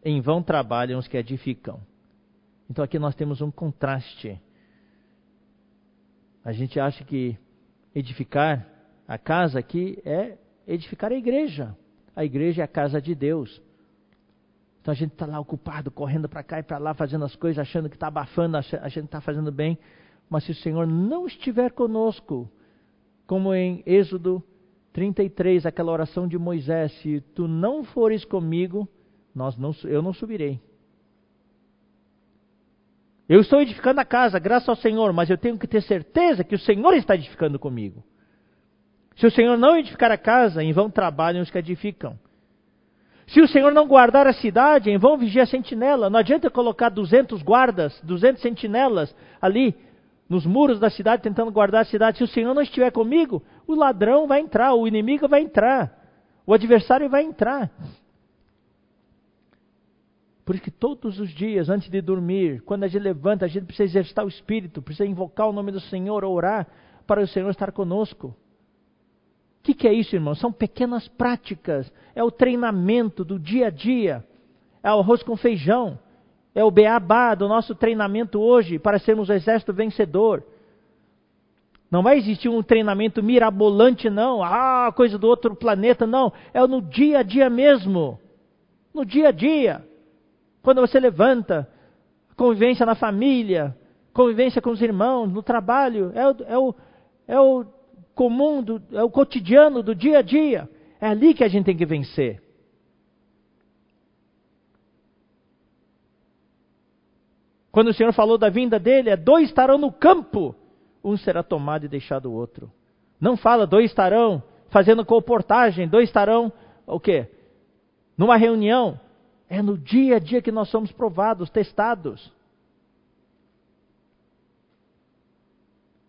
em vão trabalham os que edificam. Então aqui nós temos um contraste. A gente acha que edificar a casa aqui é edificar a igreja. A igreja é a casa de Deus. Então a gente está lá ocupado, correndo para cá e para lá, fazendo as coisas, achando que está abafando, achando que está fazendo bem. Mas se o Senhor não estiver conosco, como em Êxodo 33, aquela oração de Moisés, se tu não fores comigo, nós não, eu não subirei. Eu estou edificando a casa, graças ao Senhor, mas eu tenho que ter certeza que o Senhor está edificando comigo. Se o Senhor não edificar a casa, em vão trabalham os que edificam. Se o Senhor não guardar a cidade, em vão vigia a sentinela. Não adianta colocar 200 guardas, 200 sentinelas ali nos muros da cidade tentando guardar a cidade. Se o Senhor não estiver comigo, o ladrão vai entrar, o inimigo vai entrar, o adversário vai entrar. Por isso que todos os dias, antes de dormir, quando a gente levanta, a gente precisa exercitar o Espírito, precisa invocar o nome do Senhor, orar para o Senhor estar conosco que, que é isso, irmão? São pequenas práticas. É o treinamento do dia a dia. É o arroz com feijão. É o beabá do nosso treinamento hoje para sermos o exército vencedor. Não vai existir um treinamento mirabolante, não. Ah, coisa do outro planeta, não. É no dia a dia mesmo. No dia a dia. Quando você levanta, convivência na família, convivência com os irmãos, no trabalho. É o, é o, é o comum, do, é o cotidiano do dia a dia. É ali que a gente tem que vencer. Quando o Senhor falou da vinda dele, é dois estarão no campo, um será tomado e deixado o outro. Não fala dois estarão fazendo comportagem, dois estarão o quê? Numa reunião. É no dia a dia que nós somos provados, testados.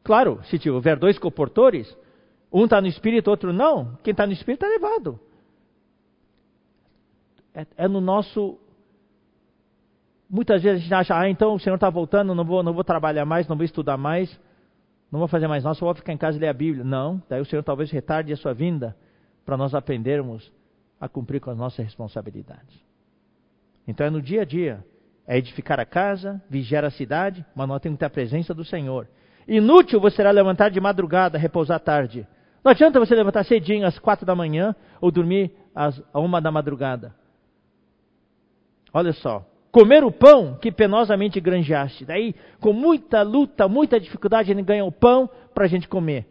Claro, se tiver dois comportores, um está no espírito, outro não, quem está no espírito está levado. É, é, no nosso. Muitas vezes a gente acha, ah, então o Senhor está voltando, não vou, não vou trabalhar mais, não vou estudar mais, não vou fazer mais nada, só vou ficar em casa e ler a Bíblia. Não, daí o Senhor talvez retarde a sua vinda para nós aprendermos a cumprir com as nossas responsabilidades. Então é no dia a dia, é edificar a casa, vigiar a cidade, mas nós temos que ter a presença do Senhor. Inútil você será levantar de madrugada, repousar tarde. Não adianta você levantar cedinho às quatro da manhã ou dormir às uma da madrugada. Olha só, comer o pão que penosamente granjeaste. Daí, com muita luta, muita dificuldade, ele ganha o pão para a gente comer.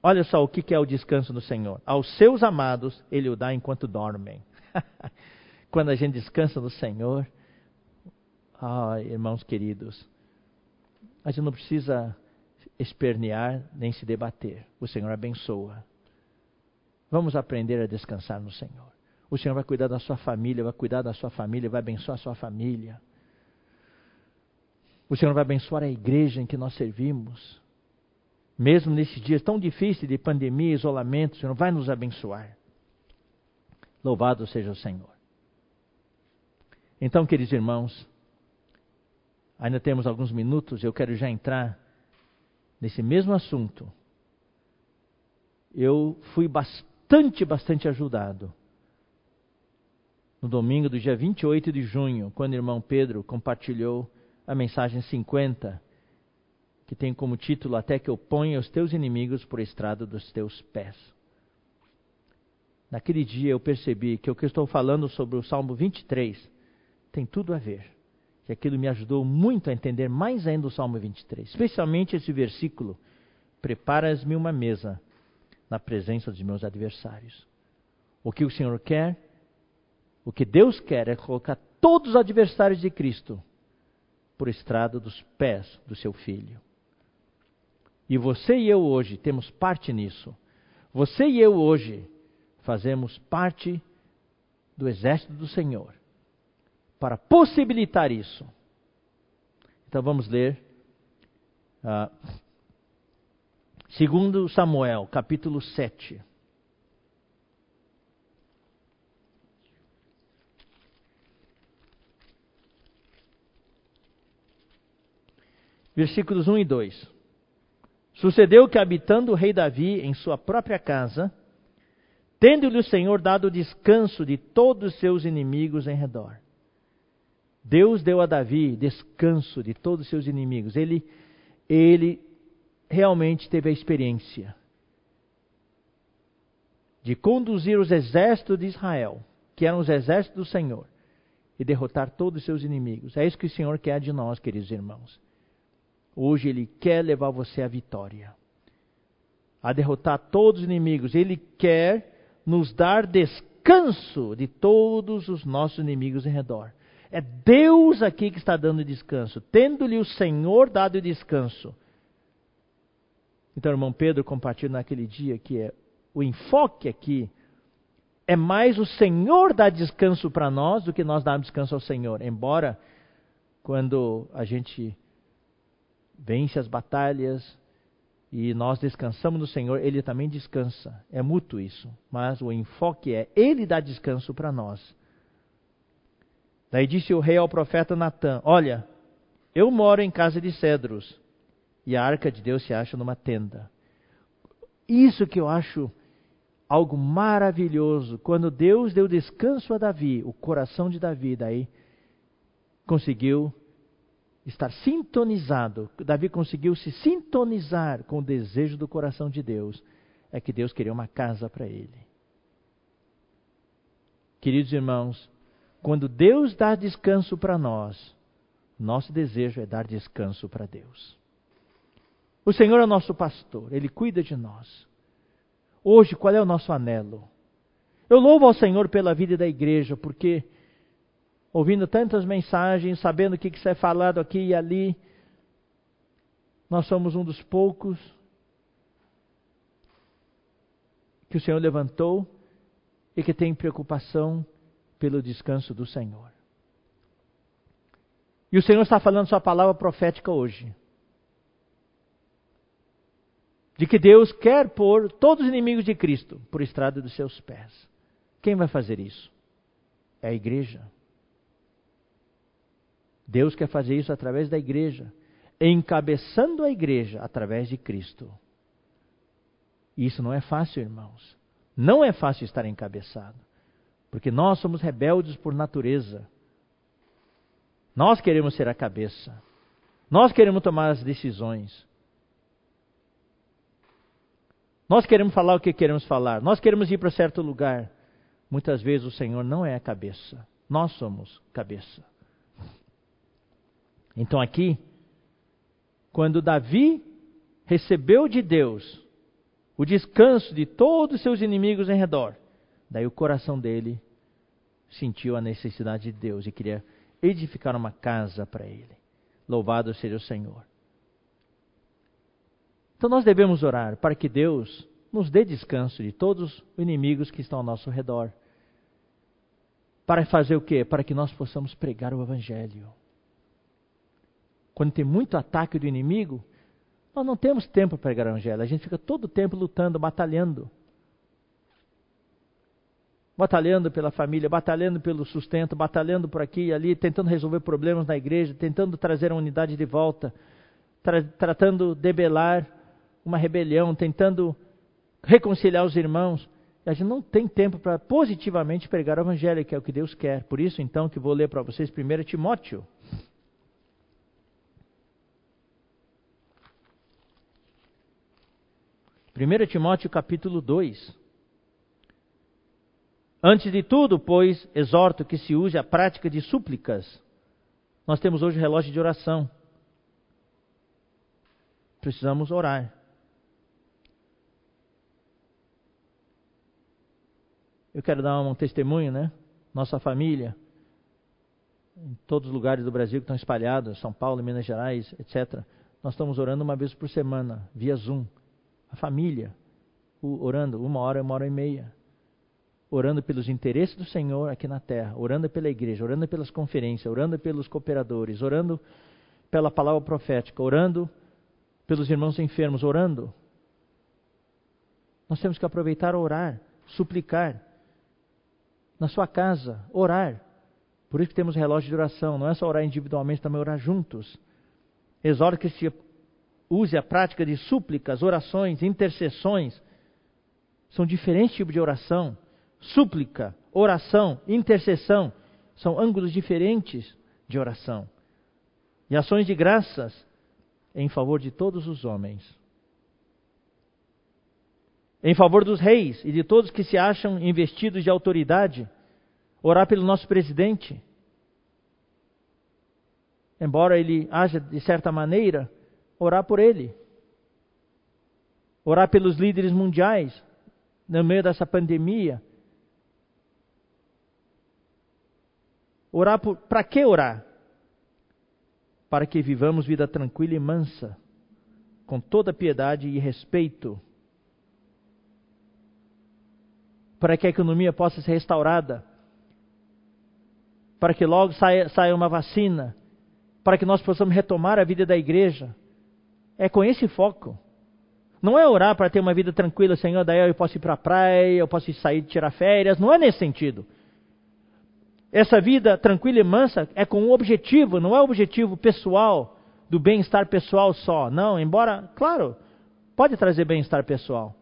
Olha só o que é o descanso do Senhor. Aos seus amados, ele o dá enquanto dormem. Quando a gente descansa no Senhor, ah, irmãos queridos, a gente não precisa espernear nem se debater. O Senhor abençoa. Vamos aprender a descansar no Senhor. O Senhor vai cuidar da sua família, vai cuidar da sua família, vai abençoar a sua família. O Senhor vai abençoar a igreja em que nós servimos. Mesmo nesses dias tão difíceis de pandemia, isolamento, o Senhor vai nos abençoar. Louvado seja o Senhor. Então, queridos irmãos, ainda temos alguns minutos, eu quero já entrar nesse mesmo assunto. Eu fui bastante, bastante ajudado no domingo do dia 28 de junho, quando o irmão Pedro compartilhou a mensagem 50, que tem como título Até que eu ponha os teus inimigos por estrado dos teus pés. Naquele dia eu percebi que o que eu estou falando sobre o Salmo 23 tem tudo a ver. Que aquilo me ajudou muito a entender mais ainda o Salmo 23, especialmente esse versículo: Preparas-me uma mesa na presença dos meus adversários. O que o Senhor quer o que Deus quer é colocar todos os adversários de Cristo por estrada dos pés do seu filho. E você e eu hoje temos parte nisso. Você e eu hoje fazemos parte do exército do Senhor para possibilitar isso. Então vamos ler uh, segundo Samuel, capítulo 7. versículos 1 e 2. Sucedeu que, habitando o rei Davi em sua própria casa, tendo-lhe o Senhor dado descanso de todos os seus inimigos em redor. Deus deu a Davi descanso de todos os seus inimigos. Ele, ele realmente teve a experiência de conduzir os exércitos de Israel, que eram os exércitos do Senhor, e derrotar todos os seus inimigos. É isso que o Senhor quer de nós, queridos irmãos. Hoje Ele quer levar você à vitória, a derrotar todos os inimigos. Ele quer nos dar descanso de todos os nossos inimigos em redor. É Deus aqui que está dando descanso, tendo-lhe o Senhor dado descanso. Então, irmão Pedro compartilha naquele dia que é o enfoque aqui é mais o Senhor dar descanso para nós do que nós darmos descanso ao Senhor. Embora quando a gente vence as batalhas e nós descansamos no Senhor, Ele também descansa. É mútuo isso. Mas o enfoque é Ele dá descanso para nós. Daí disse o rei ao profeta Natã: Olha, eu moro em casa de cedros e a arca de Deus se acha numa tenda. Isso que eu acho algo maravilhoso. Quando Deus deu descanso a Davi, o coração de Davi daí conseguiu estar sintonizado, Davi conseguiu se sintonizar com o desejo do coração de Deus, é que Deus queria uma casa para ele. Queridos irmãos, quando Deus dá descanso para nós, nosso desejo é dar descanso para Deus. O Senhor é nosso pastor, Ele cuida de nós. Hoje, qual é o nosso anelo? Eu louvo ao Senhor pela vida da igreja, porque ouvindo tantas mensagens, sabendo o que, que é falado aqui e ali. Nós somos um dos poucos que o Senhor levantou e que tem preocupação pelo descanso do Senhor. E o Senhor está falando sua palavra profética hoje. De que Deus quer pôr todos os inimigos de Cristo por estrada dos seus pés. Quem vai fazer isso? É a igreja. Deus quer fazer isso através da igreja, encabeçando a igreja através de Cristo. Isso não é fácil, irmãos. Não é fácil estar encabeçado. Porque nós somos rebeldes por natureza. Nós queremos ser a cabeça. Nós queremos tomar as decisões. Nós queremos falar o que queremos falar. Nós queremos ir para certo lugar. Muitas vezes o Senhor não é a cabeça. Nós somos cabeça. Então aqui, quando Davi recebeu de Deus o descanso de todos os seus inimigos em redor, daí o coração dele sentiu a necessidade de Deus e queria edificar uma casa para ele. Louvado seja o Senhor. Então nós devemos orar para que Deus nos dê descanso de todos os inimigos que estão ao nosso redor. Para fazer o quê? Para que nós possamos pregar o Evangelho. Quando tem muito ataque do inimigo, nós não temos tempo para pregar o Evangelho. A gente fica todo o tempo lutando, batalhando. Batalhando pela família, batalhando pelo sustento, batalhando por aqui e ali, tentando resolver problemas na igreja, tentando trazer a unidade de volta, tra tratando de debelar uma rebelião, tentando reconciliar os irmãos. A gente não tem tempo para positivamente pregar o evangelho, que é o que Deus quer. Por isso, então, que vou ler para vocês primeiro Timóteo. Primeiro Timóteo capítulo 2. Antes de tudo, pois, exorto que se use a prática de súplicas. Nós temos hoje relógio de oração. Precisamos orar. Eu quero dar um testemunho, né? Nossa família, em todos os lugares do Brasil que estão espalhados, São Paulo, Minas Gerais, etc. Nós estamos orando uma vez por semana, via Zoom. A família, orando uma hora, uma hora e meia. Orando pelos interesses do Senhor aqui na terra, orando pela igreja, orando pelas conferências, orando pelos cooperadores, orando pela palavra profética, orando pelos irmãos enfermos, orando. Nós temos que aproveitar orar, suplicar na sua casa, orar. Por isso que temos relógio de oração. Não é só orar individualmente, também orar juntos. Exorto que se use a prática de súplicas, orações, intercessões. São diferentes tipos de oração. Súplica, oração, intercessão são ângulos diferentes de oração. E ações de graças em favor de todos os homens. Em favor dos reis e de todos que se acham investidos de autoridade orar pelo nosso presidente. Embora ele haja de certa maneira, orar por ele. Orar pelos líderes mundiais no meio dessa pandemia. Orar para que orar? Para que vivamos vida tranquila e mansa, com toda piedade e respeito. Para que a economia possa ser restaurada para que logo saia, saia uma vacina, para que nós possamos retomar a vida da igreja. É com esse foco. Não é orar para ter uma vida tranquila, Senhor, daí eu posso ir para a praia, eu posso sair tirar férias. Não é nesse sentido. Essa vida tranquila e mansa é com um objetivo, não é o objetivo pessoal, do bem-estar pessoal só. Não, embora, claro, pode trazer bem-estar pessoal.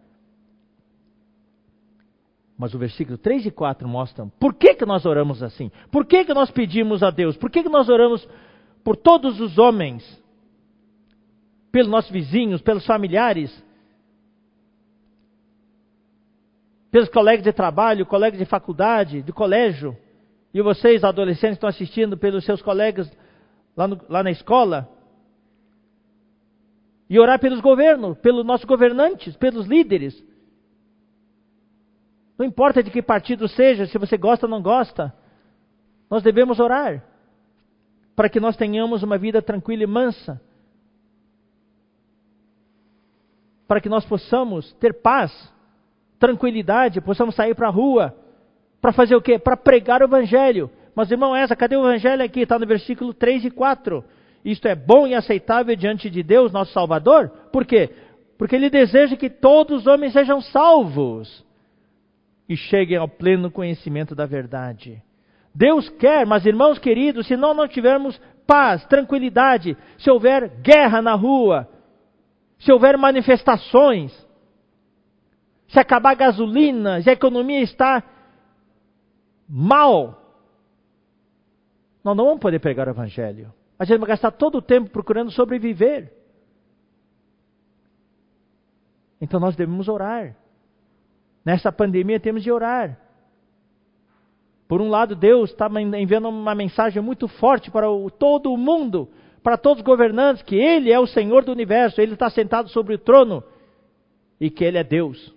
Mas o versículo 3 e 4 mostram por que, que nós oramos assim. Por que, que nós pedimos a Deus? Por que, que nós oramos por todos os homens? Pelos nossos vizinhos, pelos familiares, pelos colegas de trabalho, colegas de faculdade, de colégio. E vocês, adolescentes, estão assistindo pelos seus colegas lá, no, lá na escola. E orar pelos governos, pelos nossos governantes, pelos líderes. Não importa de que partido seja, se você gosta ou não gosta, nós devemos orar para que nós tenhamos uma vida tranquila e mansa. Para que nós possamos ter paz, tranquilidade, possamos sair para a rua. Para fazer o quê? Para pregar o Evangelho. Mas, irmão, essa, cadê o Evangelho aqui? Está no versículo 3 e 4. Isto é bom e aceitável diante de Deus, nosso Salvador. Por quê? Porque Ele deseja que todos os homens sejam salvos e cheguem ao pleno conhecimento da verdade. Deus quer, mas irmãos queridos, se nós não tivermos paz, tranquilidade, se houver guerra na rua, se houver manifestações, se acabar a gasolina, se a economia está mal, nós não vamos poder pregar o Evangelho. A gente vai gastar todo o tempo procurando sobreviver. Então nós devemos orar. Nessa pandemia temos de orar. Por um lado, Deus está enviando uma mensagem muito forte para o, todo o mundo, para todos os governantes, que Ele é o Senhor do universo, Ele está sentado sobre o trono e que Ele é Deus.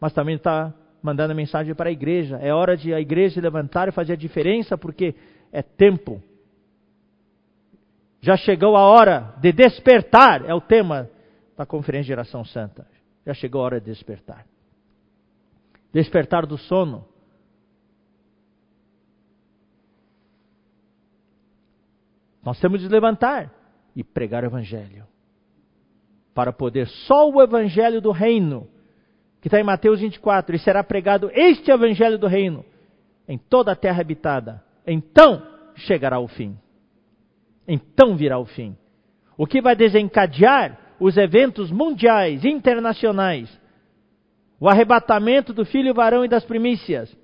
Mas também está mandando mensagem para a igreja. É hora de a igreja levantar e fazer a diferença, porque é tempo. Já chegou a hora de despertar, é o tema da Conferência Geração Santa. Já chegou a hora de despertar. Despertar do sono. Nós temos de levantar e pregar o Evangelho. Para poder só o Evangelho do Reino, que está em Mateus 24, e será pregado este Evangelho do Reino em toda a terra habitada. Então chegará o fim. Então virá o fim. O que vai desencadear os eventos mundiais, internacionais, o arrebatamento do filho varão e das primícias,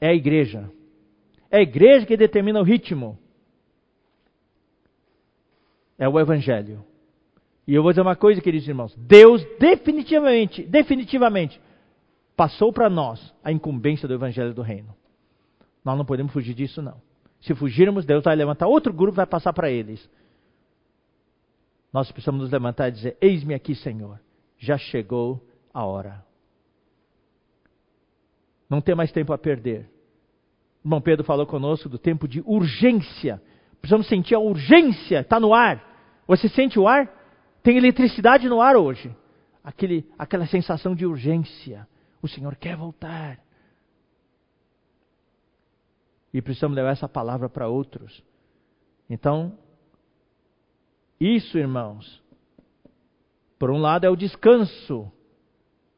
é a igreja. É a igreja que determina o ritmo é o Evangelho. E eu vou dizer uma coisa, queridos irmãos: Deus definitivamente, definitivamente, passou para nós a incumbência do Evangelho do Reino. Nós não podemos fugir disso, não. Se fugirmos, Deus vai levantar outro grupo e vai passar para eles. Nós precisamos nos levantar e dizer: Eis-me aqui, Senhor, já chegou a hora. Não tem mais tempo a perder. O irmão Pedro falou conosco do tempo de urgência. Precisamos sentir a urgência, está no ar. Você sente o ar? Tem eletricidade no ar hoje. Aquele, aquela sensação de urgência. O Senhor quer voltar. E precisamos levar essa palavra para outros. Então, isso, irmãos, por um lado é o descanso.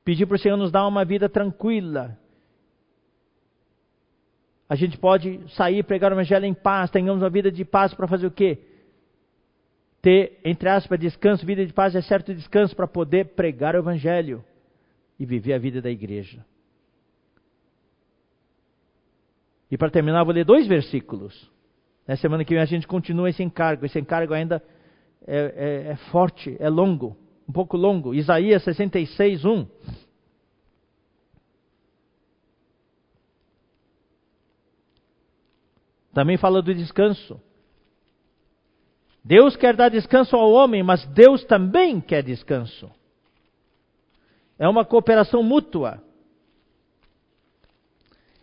Pedir para o Senhor nos dar uma vida tranquila. A gente pode sair pregar o Evangelho em paz, tenhamos uma vida de paz para fazer o quê? Ter, entre aspas, descanso, vida de paz é certo descanso para poder pregar o Evangelho e viver a vida da igreja. E para terminar, vou ler dois versículos. Na semana que vem a gente continua esse encargo. Esse encargo ainda é, é, é forte, é longo, um pouco longo. Isaías 66, 1. Também fala do descanso. Deus quer dar descanso ao homem, mas Deus também quer descanso. É uma cooperação mútua.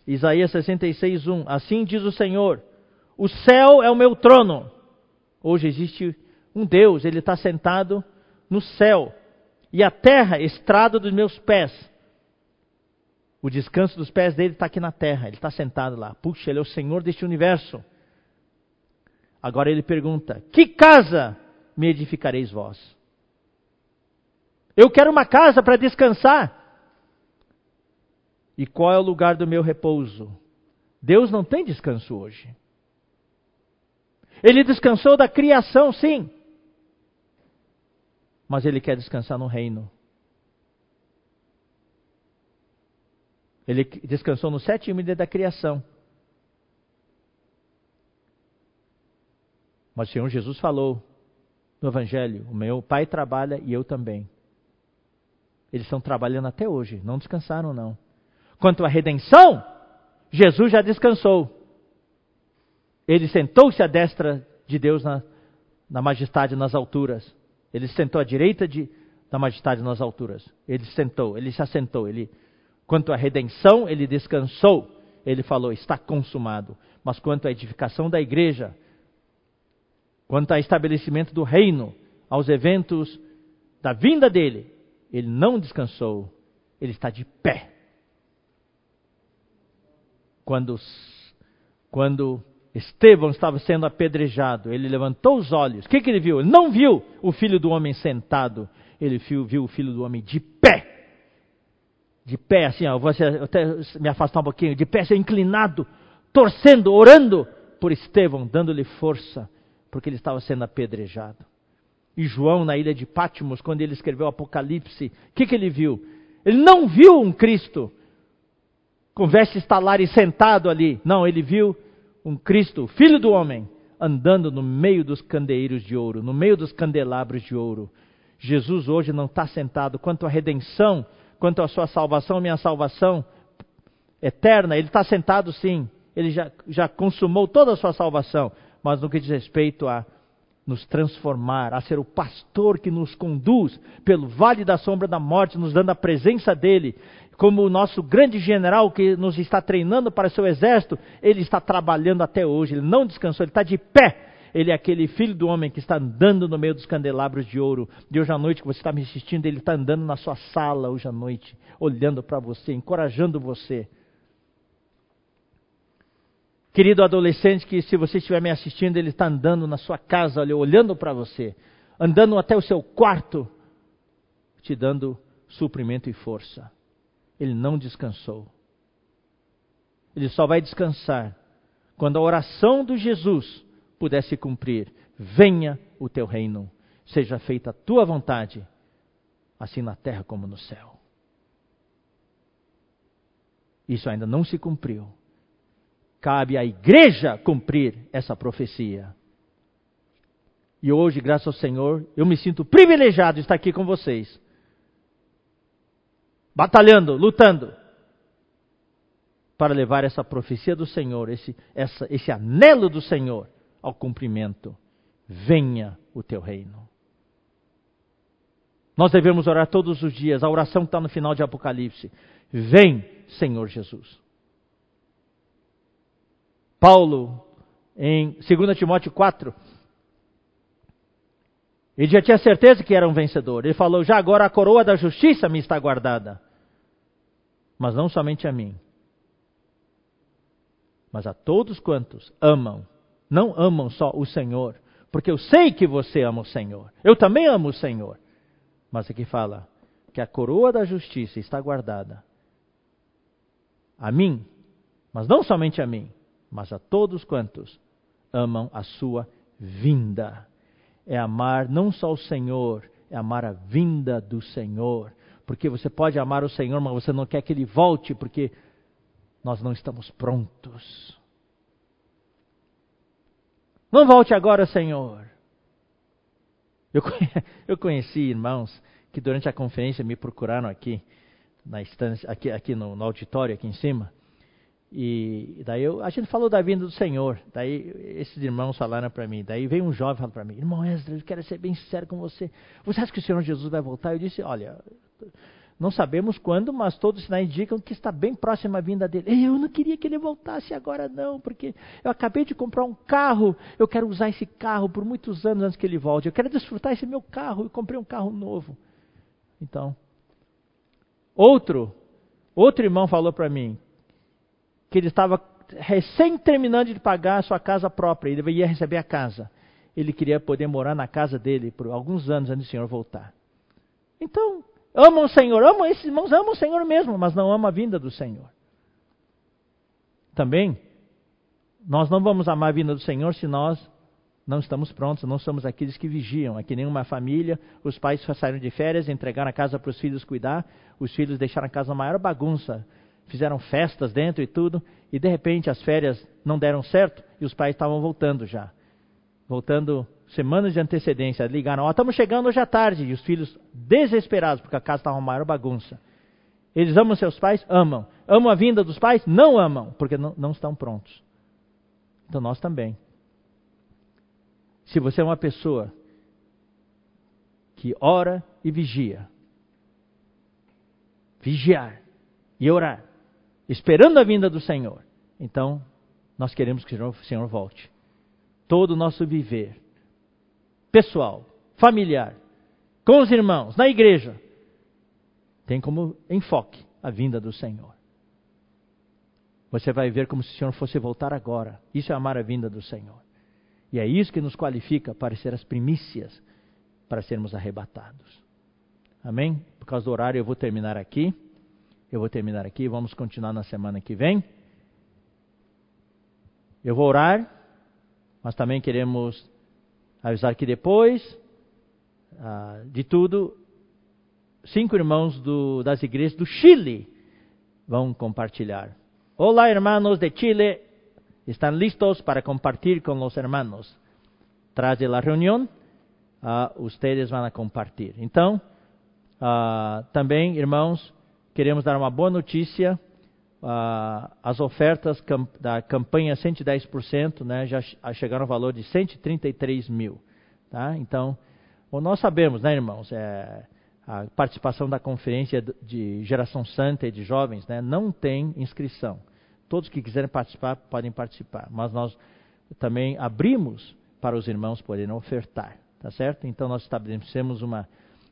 Isaías 66, 1. Assim diz o Senhor: O céu é o meu trono. Hoje existe um Deus, ele está sentado no céu. E a terra, estrada dos meus pés. O descanso dos pés dele está aqui na terra, ele está sentado lá. Puxa, ele é o Senhor deste universo. Agora ele pergunta: Que casa me edificareis vós? Eu quero uma casa para descansar. E qual é o lugar do meu repouso? Deus não tem descanso hoje. Ele descansou da criação, sim. Mas ele quer descansar no reino. Ele descansou no sétimo dia da criação. Mas o Senhor Jesus falou no Evangelho: o meu pai trabalha e eu também. Eles estão trabalhando até hoje, não descansaram, não. Quanto à redenção, Jesus já descansou. Ele sentou-se à destra de Deus na, na majestade nas alturas. Ele sentou à direita de, da majestade nas alturas. Ele sentou, ele se assentou. Ele, quanto à redenção, ele descansou. Ele falou: está consumado. Mas quanto à edificação da igreja, Quanto ao estabelecimento do reino, aos eventos da vinda dele, ele não descansou, ele está de pé. Quando, quando Estevão estava sendo apedrejado, ele levantou os olhos. O que, que ele viu? Ele não viu o filho do homem sentado, ele viu, viu o filho do homem de pé. De pé, assim, ó, vou até me afastar um pouquinho, de pé, assim, inclinado, torcendo, orando por Estevão, dando-lhe força porque ele estava sendo apedrejado. E João, na ilha de Patmos, quando ele escreveu o Apocalipse, o que, que ele viu? Ele não viu um Cristo com vestes talares sentado ali. Não, ele viu um Cristo, filho do homem, andando no meio dos candeeiros de ouro, no meio dos candelabros de ouro. Jesus hoje não está sentado quanto à redenção, quanto à sua salvação, minha salvação eterna, ele está sentado sim, ele já, já consumou toda a sua salvação, mas no que diz respeito a nos transformar, a ser o pastor que nos conduz pelo vale da sombra da morte, nos dando a presença dele, como o nosso grande general que nos está treinando para seu exército, ele está trabalhando até hoje, ele não descansou, ele está de pé. Ele é aquele filho do homem que está andando no meio dos candelabros de ouro. De hoje à noite que você está me assistindo, ele está andando na sua sala hoje à noite, olhando para você, encorajando você. Querido adolescente, que se você estiver me assistindo, ele está andando na sua casa, olhando para você, andando até o seu quarto, te dando suprimento e força. Ele não descansou. Ele só vai descansar quando a oração do Jesus pudesse cumprir: Venha o teu reino, seja feita a tua vontade, assim na terra como no céu. Isso ainda não se cumpriu cabe à igreja cumprir essa profecia. E hoje, graças ao Senhor, eu me sinto privilegiado de estar aqui com vocês. Batalhando, lutando, para levar essa profecia do Senhor, esse, essa, esse anelo do Senhor ao cumprimento. Venha o teu reino. Nós devemos orar todos os dias, a oração que está no final de Apocalipse. Vem, Senhor Jesus. Paulo, em 2 Timóteo 4, ele já tinha certeza que era um vencedor. Ele falou: Já agora a coroa da justiça me está guardada. Mas não somente a mim, mas a todos quantos amam. Não amam só o Senhor, porque eu sei que você ama o Senhor. Eu também amo o Senhor. Mas aqui fala que a coroa da justiça está guardada a mim, mas não somente a mim, mas a todos quantos amam a sua vinda. É amar não só o Senhor, é amar a vinda do Senhor. Porque você pode amar o Senhor, mas você não quer que ele volte, porque nós não estamos prontos. Não volte agora, Senhor. Eu, conheci irmãos que durante a conferência me procuraram aqui, na estância, aqui, aqui no, no auditório, aqui em cima. E daí eu, a gente falou da vinda do Senhor. Daí esses irmãos falaram para mim. Daí veio um jovem falando para mim: Irmão Esdras, eu quero ser bem sincero com você. Você acha que o Senhor Jesus vai voltar? Eu disse: Olha, não sabemos quando, mas todos os sinais indicam que está bem próxima a vinda dele. Eu não queria que ele voltasse agora, não, porque eu acabei de comprar um carro. Eu quero usar esse carro por muitos anos antes que ele volte. Eu quero desfrutar esse meu carro. Eu comprei um carro novo. Então, outro, outro irmão falou para mim que ele estava recém terminando de pagar a sua casa própria, ele ia receber a casa. Ele queria poder morar na casa dele por alguns anos antes do Senhor voltar. Então, amam o Senhor, amam esses irmãos, amam o Senhor mesmo, mas não amam a vinda do Senhor. Também, nós não vamos amar a vinda do Senhor se nós não estamos prontos, não somos aqueles que vigiam. Aqui nenhuma família, os pais saíram de férias, entregaram a casa para os filhos cuidar, os filhos deixaram a casa maior bagunça fizeram festas dentro e tudo, e de repente as férias não deram certo e os pais estavam voltando já. Voltando semanas de antecedência, ligaram, ó, oh, estamos chegando hoje à tarde, e os filhos desesperados, porque a casa estava uma maior bagunça. Eles amam seus pais? Amam. Amam a vinda dos pais? Não amam, porque não, não estão prontos. Então nós também. Se você é uma pessoa que ora e vigia, vigiar e orar, esperando a vinda do Senhor, então nós queremos que o Senhor volte. Todo o nosso viver, pessoal, familiar, com os irmãos, na igreja, tem como enfoque a vinda do Senhor. Você vai ver como se o Senhor fosse voltar agora. Isso é amar a vinda do Senhor. E é isso que nos qualifica para ser as primícias, para sermos arrebatados. Amém? Por causa do horário, eu vou terminar aqui. Eu vou terminar aqui, vamos continuar na semana que vem. Eu vou orar, mas também queremos avisar que depois ah, de tudo, cinco irmãos do, das igrejas do Chile vão compartilhar Hola hermanos de Chile, están listos para compartir con los hermanos. Tras de la reunión, uh, ustedes van a compartir. Então, uh, também, irmãos, queremos dar uma boa notícia. Uh, as ofertas da campanha 110% né, já chegaram ao valor de 133 mil. Tá? Então, nós sabemos, né, irmãos, é, a participação da conferência de geração santa e de jovens né, não tem inscrição. Todos que quiserem participar podem participar, mas nós também abrimos para os irmãos poderem ofertar, tá certo? Então nós estabelecemos uma,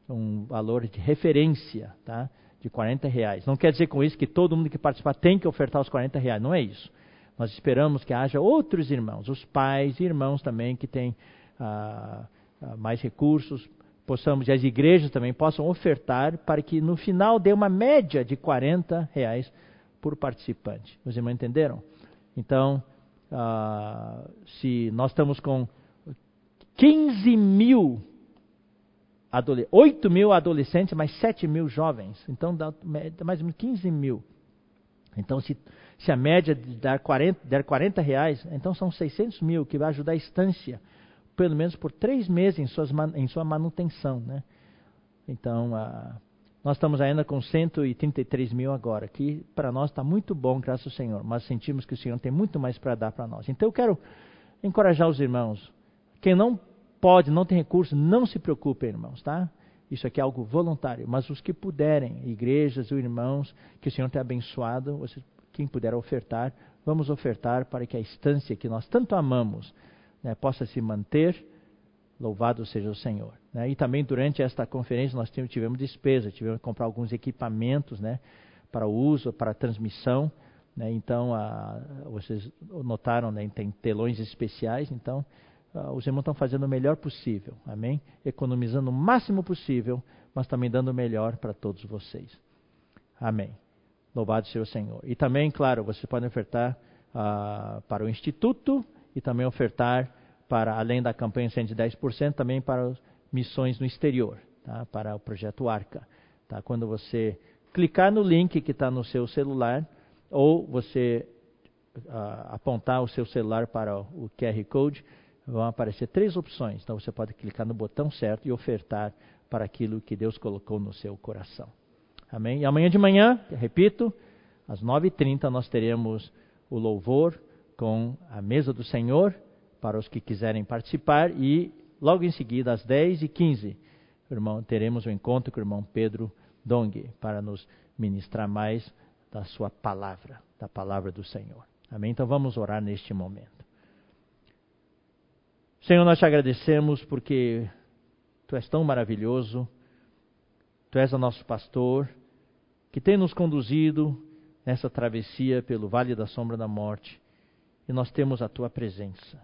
um valor de referência, tá? De 40 reais. Não quer dizer com isso que todo mundo que participar tem que ofertar os 40 reais, não é isso. Nós esperamos que haja outros irmãos, os pais e irmãos também que têm ah, ah, mais recursos, possamos, e as igrejas também possam ofertar para que no final dê uma média de 40 reais por participante. Os irmãos entenderam? Então, ah, se nós estamos com 15 mil 8 mil adolescentes, mais 7 mil jovens. Então dá mais ou menos 15 mil. Então, se, se a média der 40, der 40 reais, então são 600 mil que vai ajudar a estância, pelo menos por três meses em, suas, em sua manutenção. Né? Então, nós estamos ainda com 133 mil agora, que para nós está muito bom, graças ao Senhor, mas sentimos que o Senhor tem muito mais para dar para nós. Então, eu quero encorajar os irmãos. Quem não pode, não tem recurso, não se preocupem, irmãos, tá? Isso aqui é algo voluntário, mas os que puderem, igrejas e irmãos, que o Senhor tenha abençoado, quem puder ofertar, vamos ofertar para que a estância que nós tanto amamos né, possa se manter. Louvado seja o Senhor. Né? E também durante esta conferência nós tivemos despesa, tivemos que comprar alguns equipamentos né, para uso, para transmissão. Né? Então, a, vocês notaram, né, tem telões especiais, então os irmãos estão fazendo o melhor possível, amém? Economizando o máximo possível, mas também dando o melhor para todos vocês. Amém. Louvado seja o Senhor. E também, claro, vocês podem ofertar uh, para o Instituto e também ofertar para, além da campanha 110%, também para missões no exterior, tá? para o projeto Arca. Tá? Quando você clicar no link que está no seu celular, ou você uh, apontar o seu celular para o QR Code, vão aparecer três opções. Então você pode clicar no botão certo e ofertar para aquilo que Deus colocou no seu coração. Amém? E amanhã de manhã, repito, às 9h30 nós teremos o louvor com a mesa do Senhor para os que quiserem participar e logo em seguida às 10h15 irmão, teremos o um encontro com o irmão Pedro Dong para nos ministrar mais da sua palavra, da palavra do Senhor. Amém? Então vamos orar neste momento. Senhor, nós te agradecemos porque tu és tão maravilhoso, tu és o nosso pastor, que tem nos conduzido nessa travessia pelo vale da sombra da morte, e nós temos a tua presença.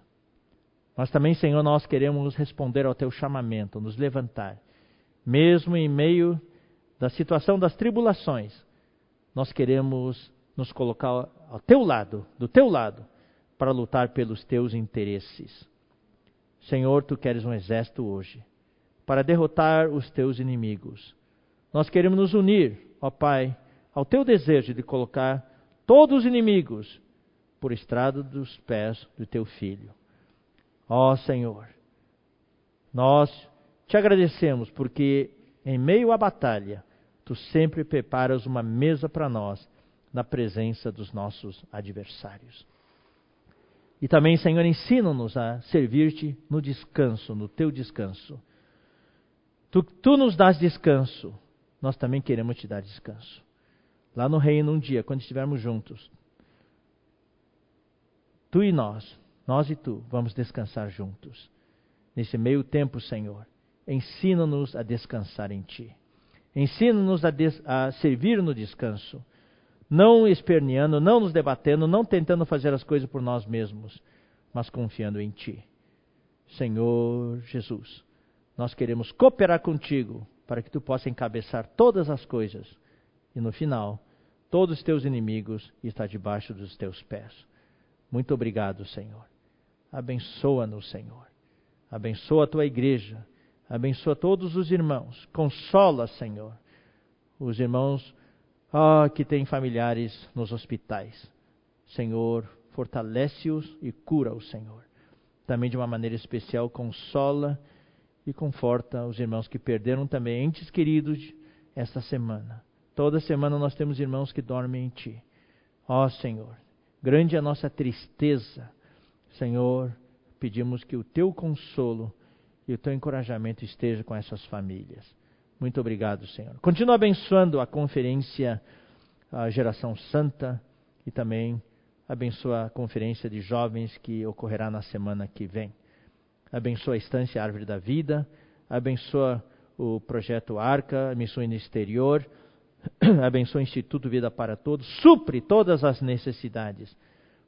Mas também, Senhor, nós queremos responder ao teu chamamento, nos levantar, mesmo em meio da situação das tribulações, nós queremos nos colocar ao teu lado, do teu lado, para lutar pelos teus interesses. Senhor, tu queres um exército hoje para derrotar os teus inimigos. Nós queremos nos unir, ó Pai, ao teu desejo de colocar todos os inimigos por estrada dos pés do teu filho. Ó Senhor, nós te agradecemos porque em meio à batalha tu sempre preparas uma mesa para nós na presença dos nossos adversários. E também, Senhor, ensina-nos a servir-te no descanso, no teu descanso. Tu, tu nos dás descanso, nós também queremos te dar descanso. Lá no reino, um dia, quando estivermos juntos, tu e nós, nós e tu, vamos descansar juntos. Nesse meio tempo, Senhor, ensina-nos a descansar em ti. Ensina-nos a, a servir no descanso não esperneando, não nos debatendo, não tentando fazer as coisas por nós mesmos, mas confiando em Ti. Senhor Jesus, nós queremos cooperar contigo para que Tu possa encabeçar todas as coisas e no final, todos os Teus inimigos estão debaixo dos Teus pés. Muito obrigado, Senhor. Abençoa-nos, Senhor. Abençoa a Tua igreja. Abençoa todos os irmãos. Consola, Senhor, os irmãos ah, que tem familiares nos hospitais. Senhor, fortalece-os e cura-os, Senhor. Também de uma maneira especial consola e conforta os irmãos que perderam também entes queridos esta semana. Toda semana nós temos irmãos que dormem em Ti. Ó Senhor, grande é a nossa tristeza. Senhor, pedimos que o Teu consolo e o Teu encorajamento esteja com essas famílias. Muito obrigado, Senhor. Continua abençoando a conferência a Geração Santa e também abençoa a conferência de jovens que ocorrerá na semana que vem. Abençoa a Estância Árvore da Vida, abençoa o projeto Arca, missão no exterior, abençoa o Instituto Vida para Todos, supre todas as necessidades,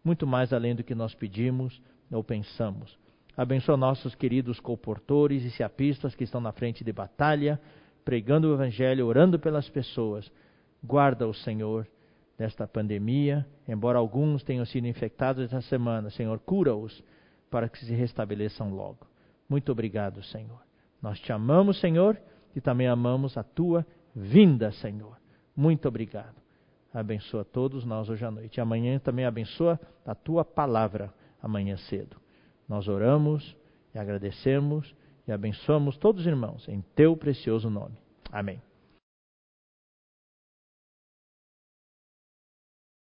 muito mais além do que nós pedimos ou pensamos. Abençoa nossos queridos colportores e seapistas que estão na frente de batalha, pregando o Evangelho, orando pelas pessoas. Guarda o Senhor desta pandemia, embora alguns tenham sido infectados esta semana. Senhor, cura-os para que se restabeleçam logo. Muito obrigado, Senhor. Nós te amamos, Senhor, e também amamos a tua vinda, Senhor. Muito obrigado. Abençoa todos nós hoje à noite. Amanhã também abençoa a tua palavra, amanhã cedo. Nós oramos e agradecemos e abençoamos todos os irmãos em teu precioso nome. Amém.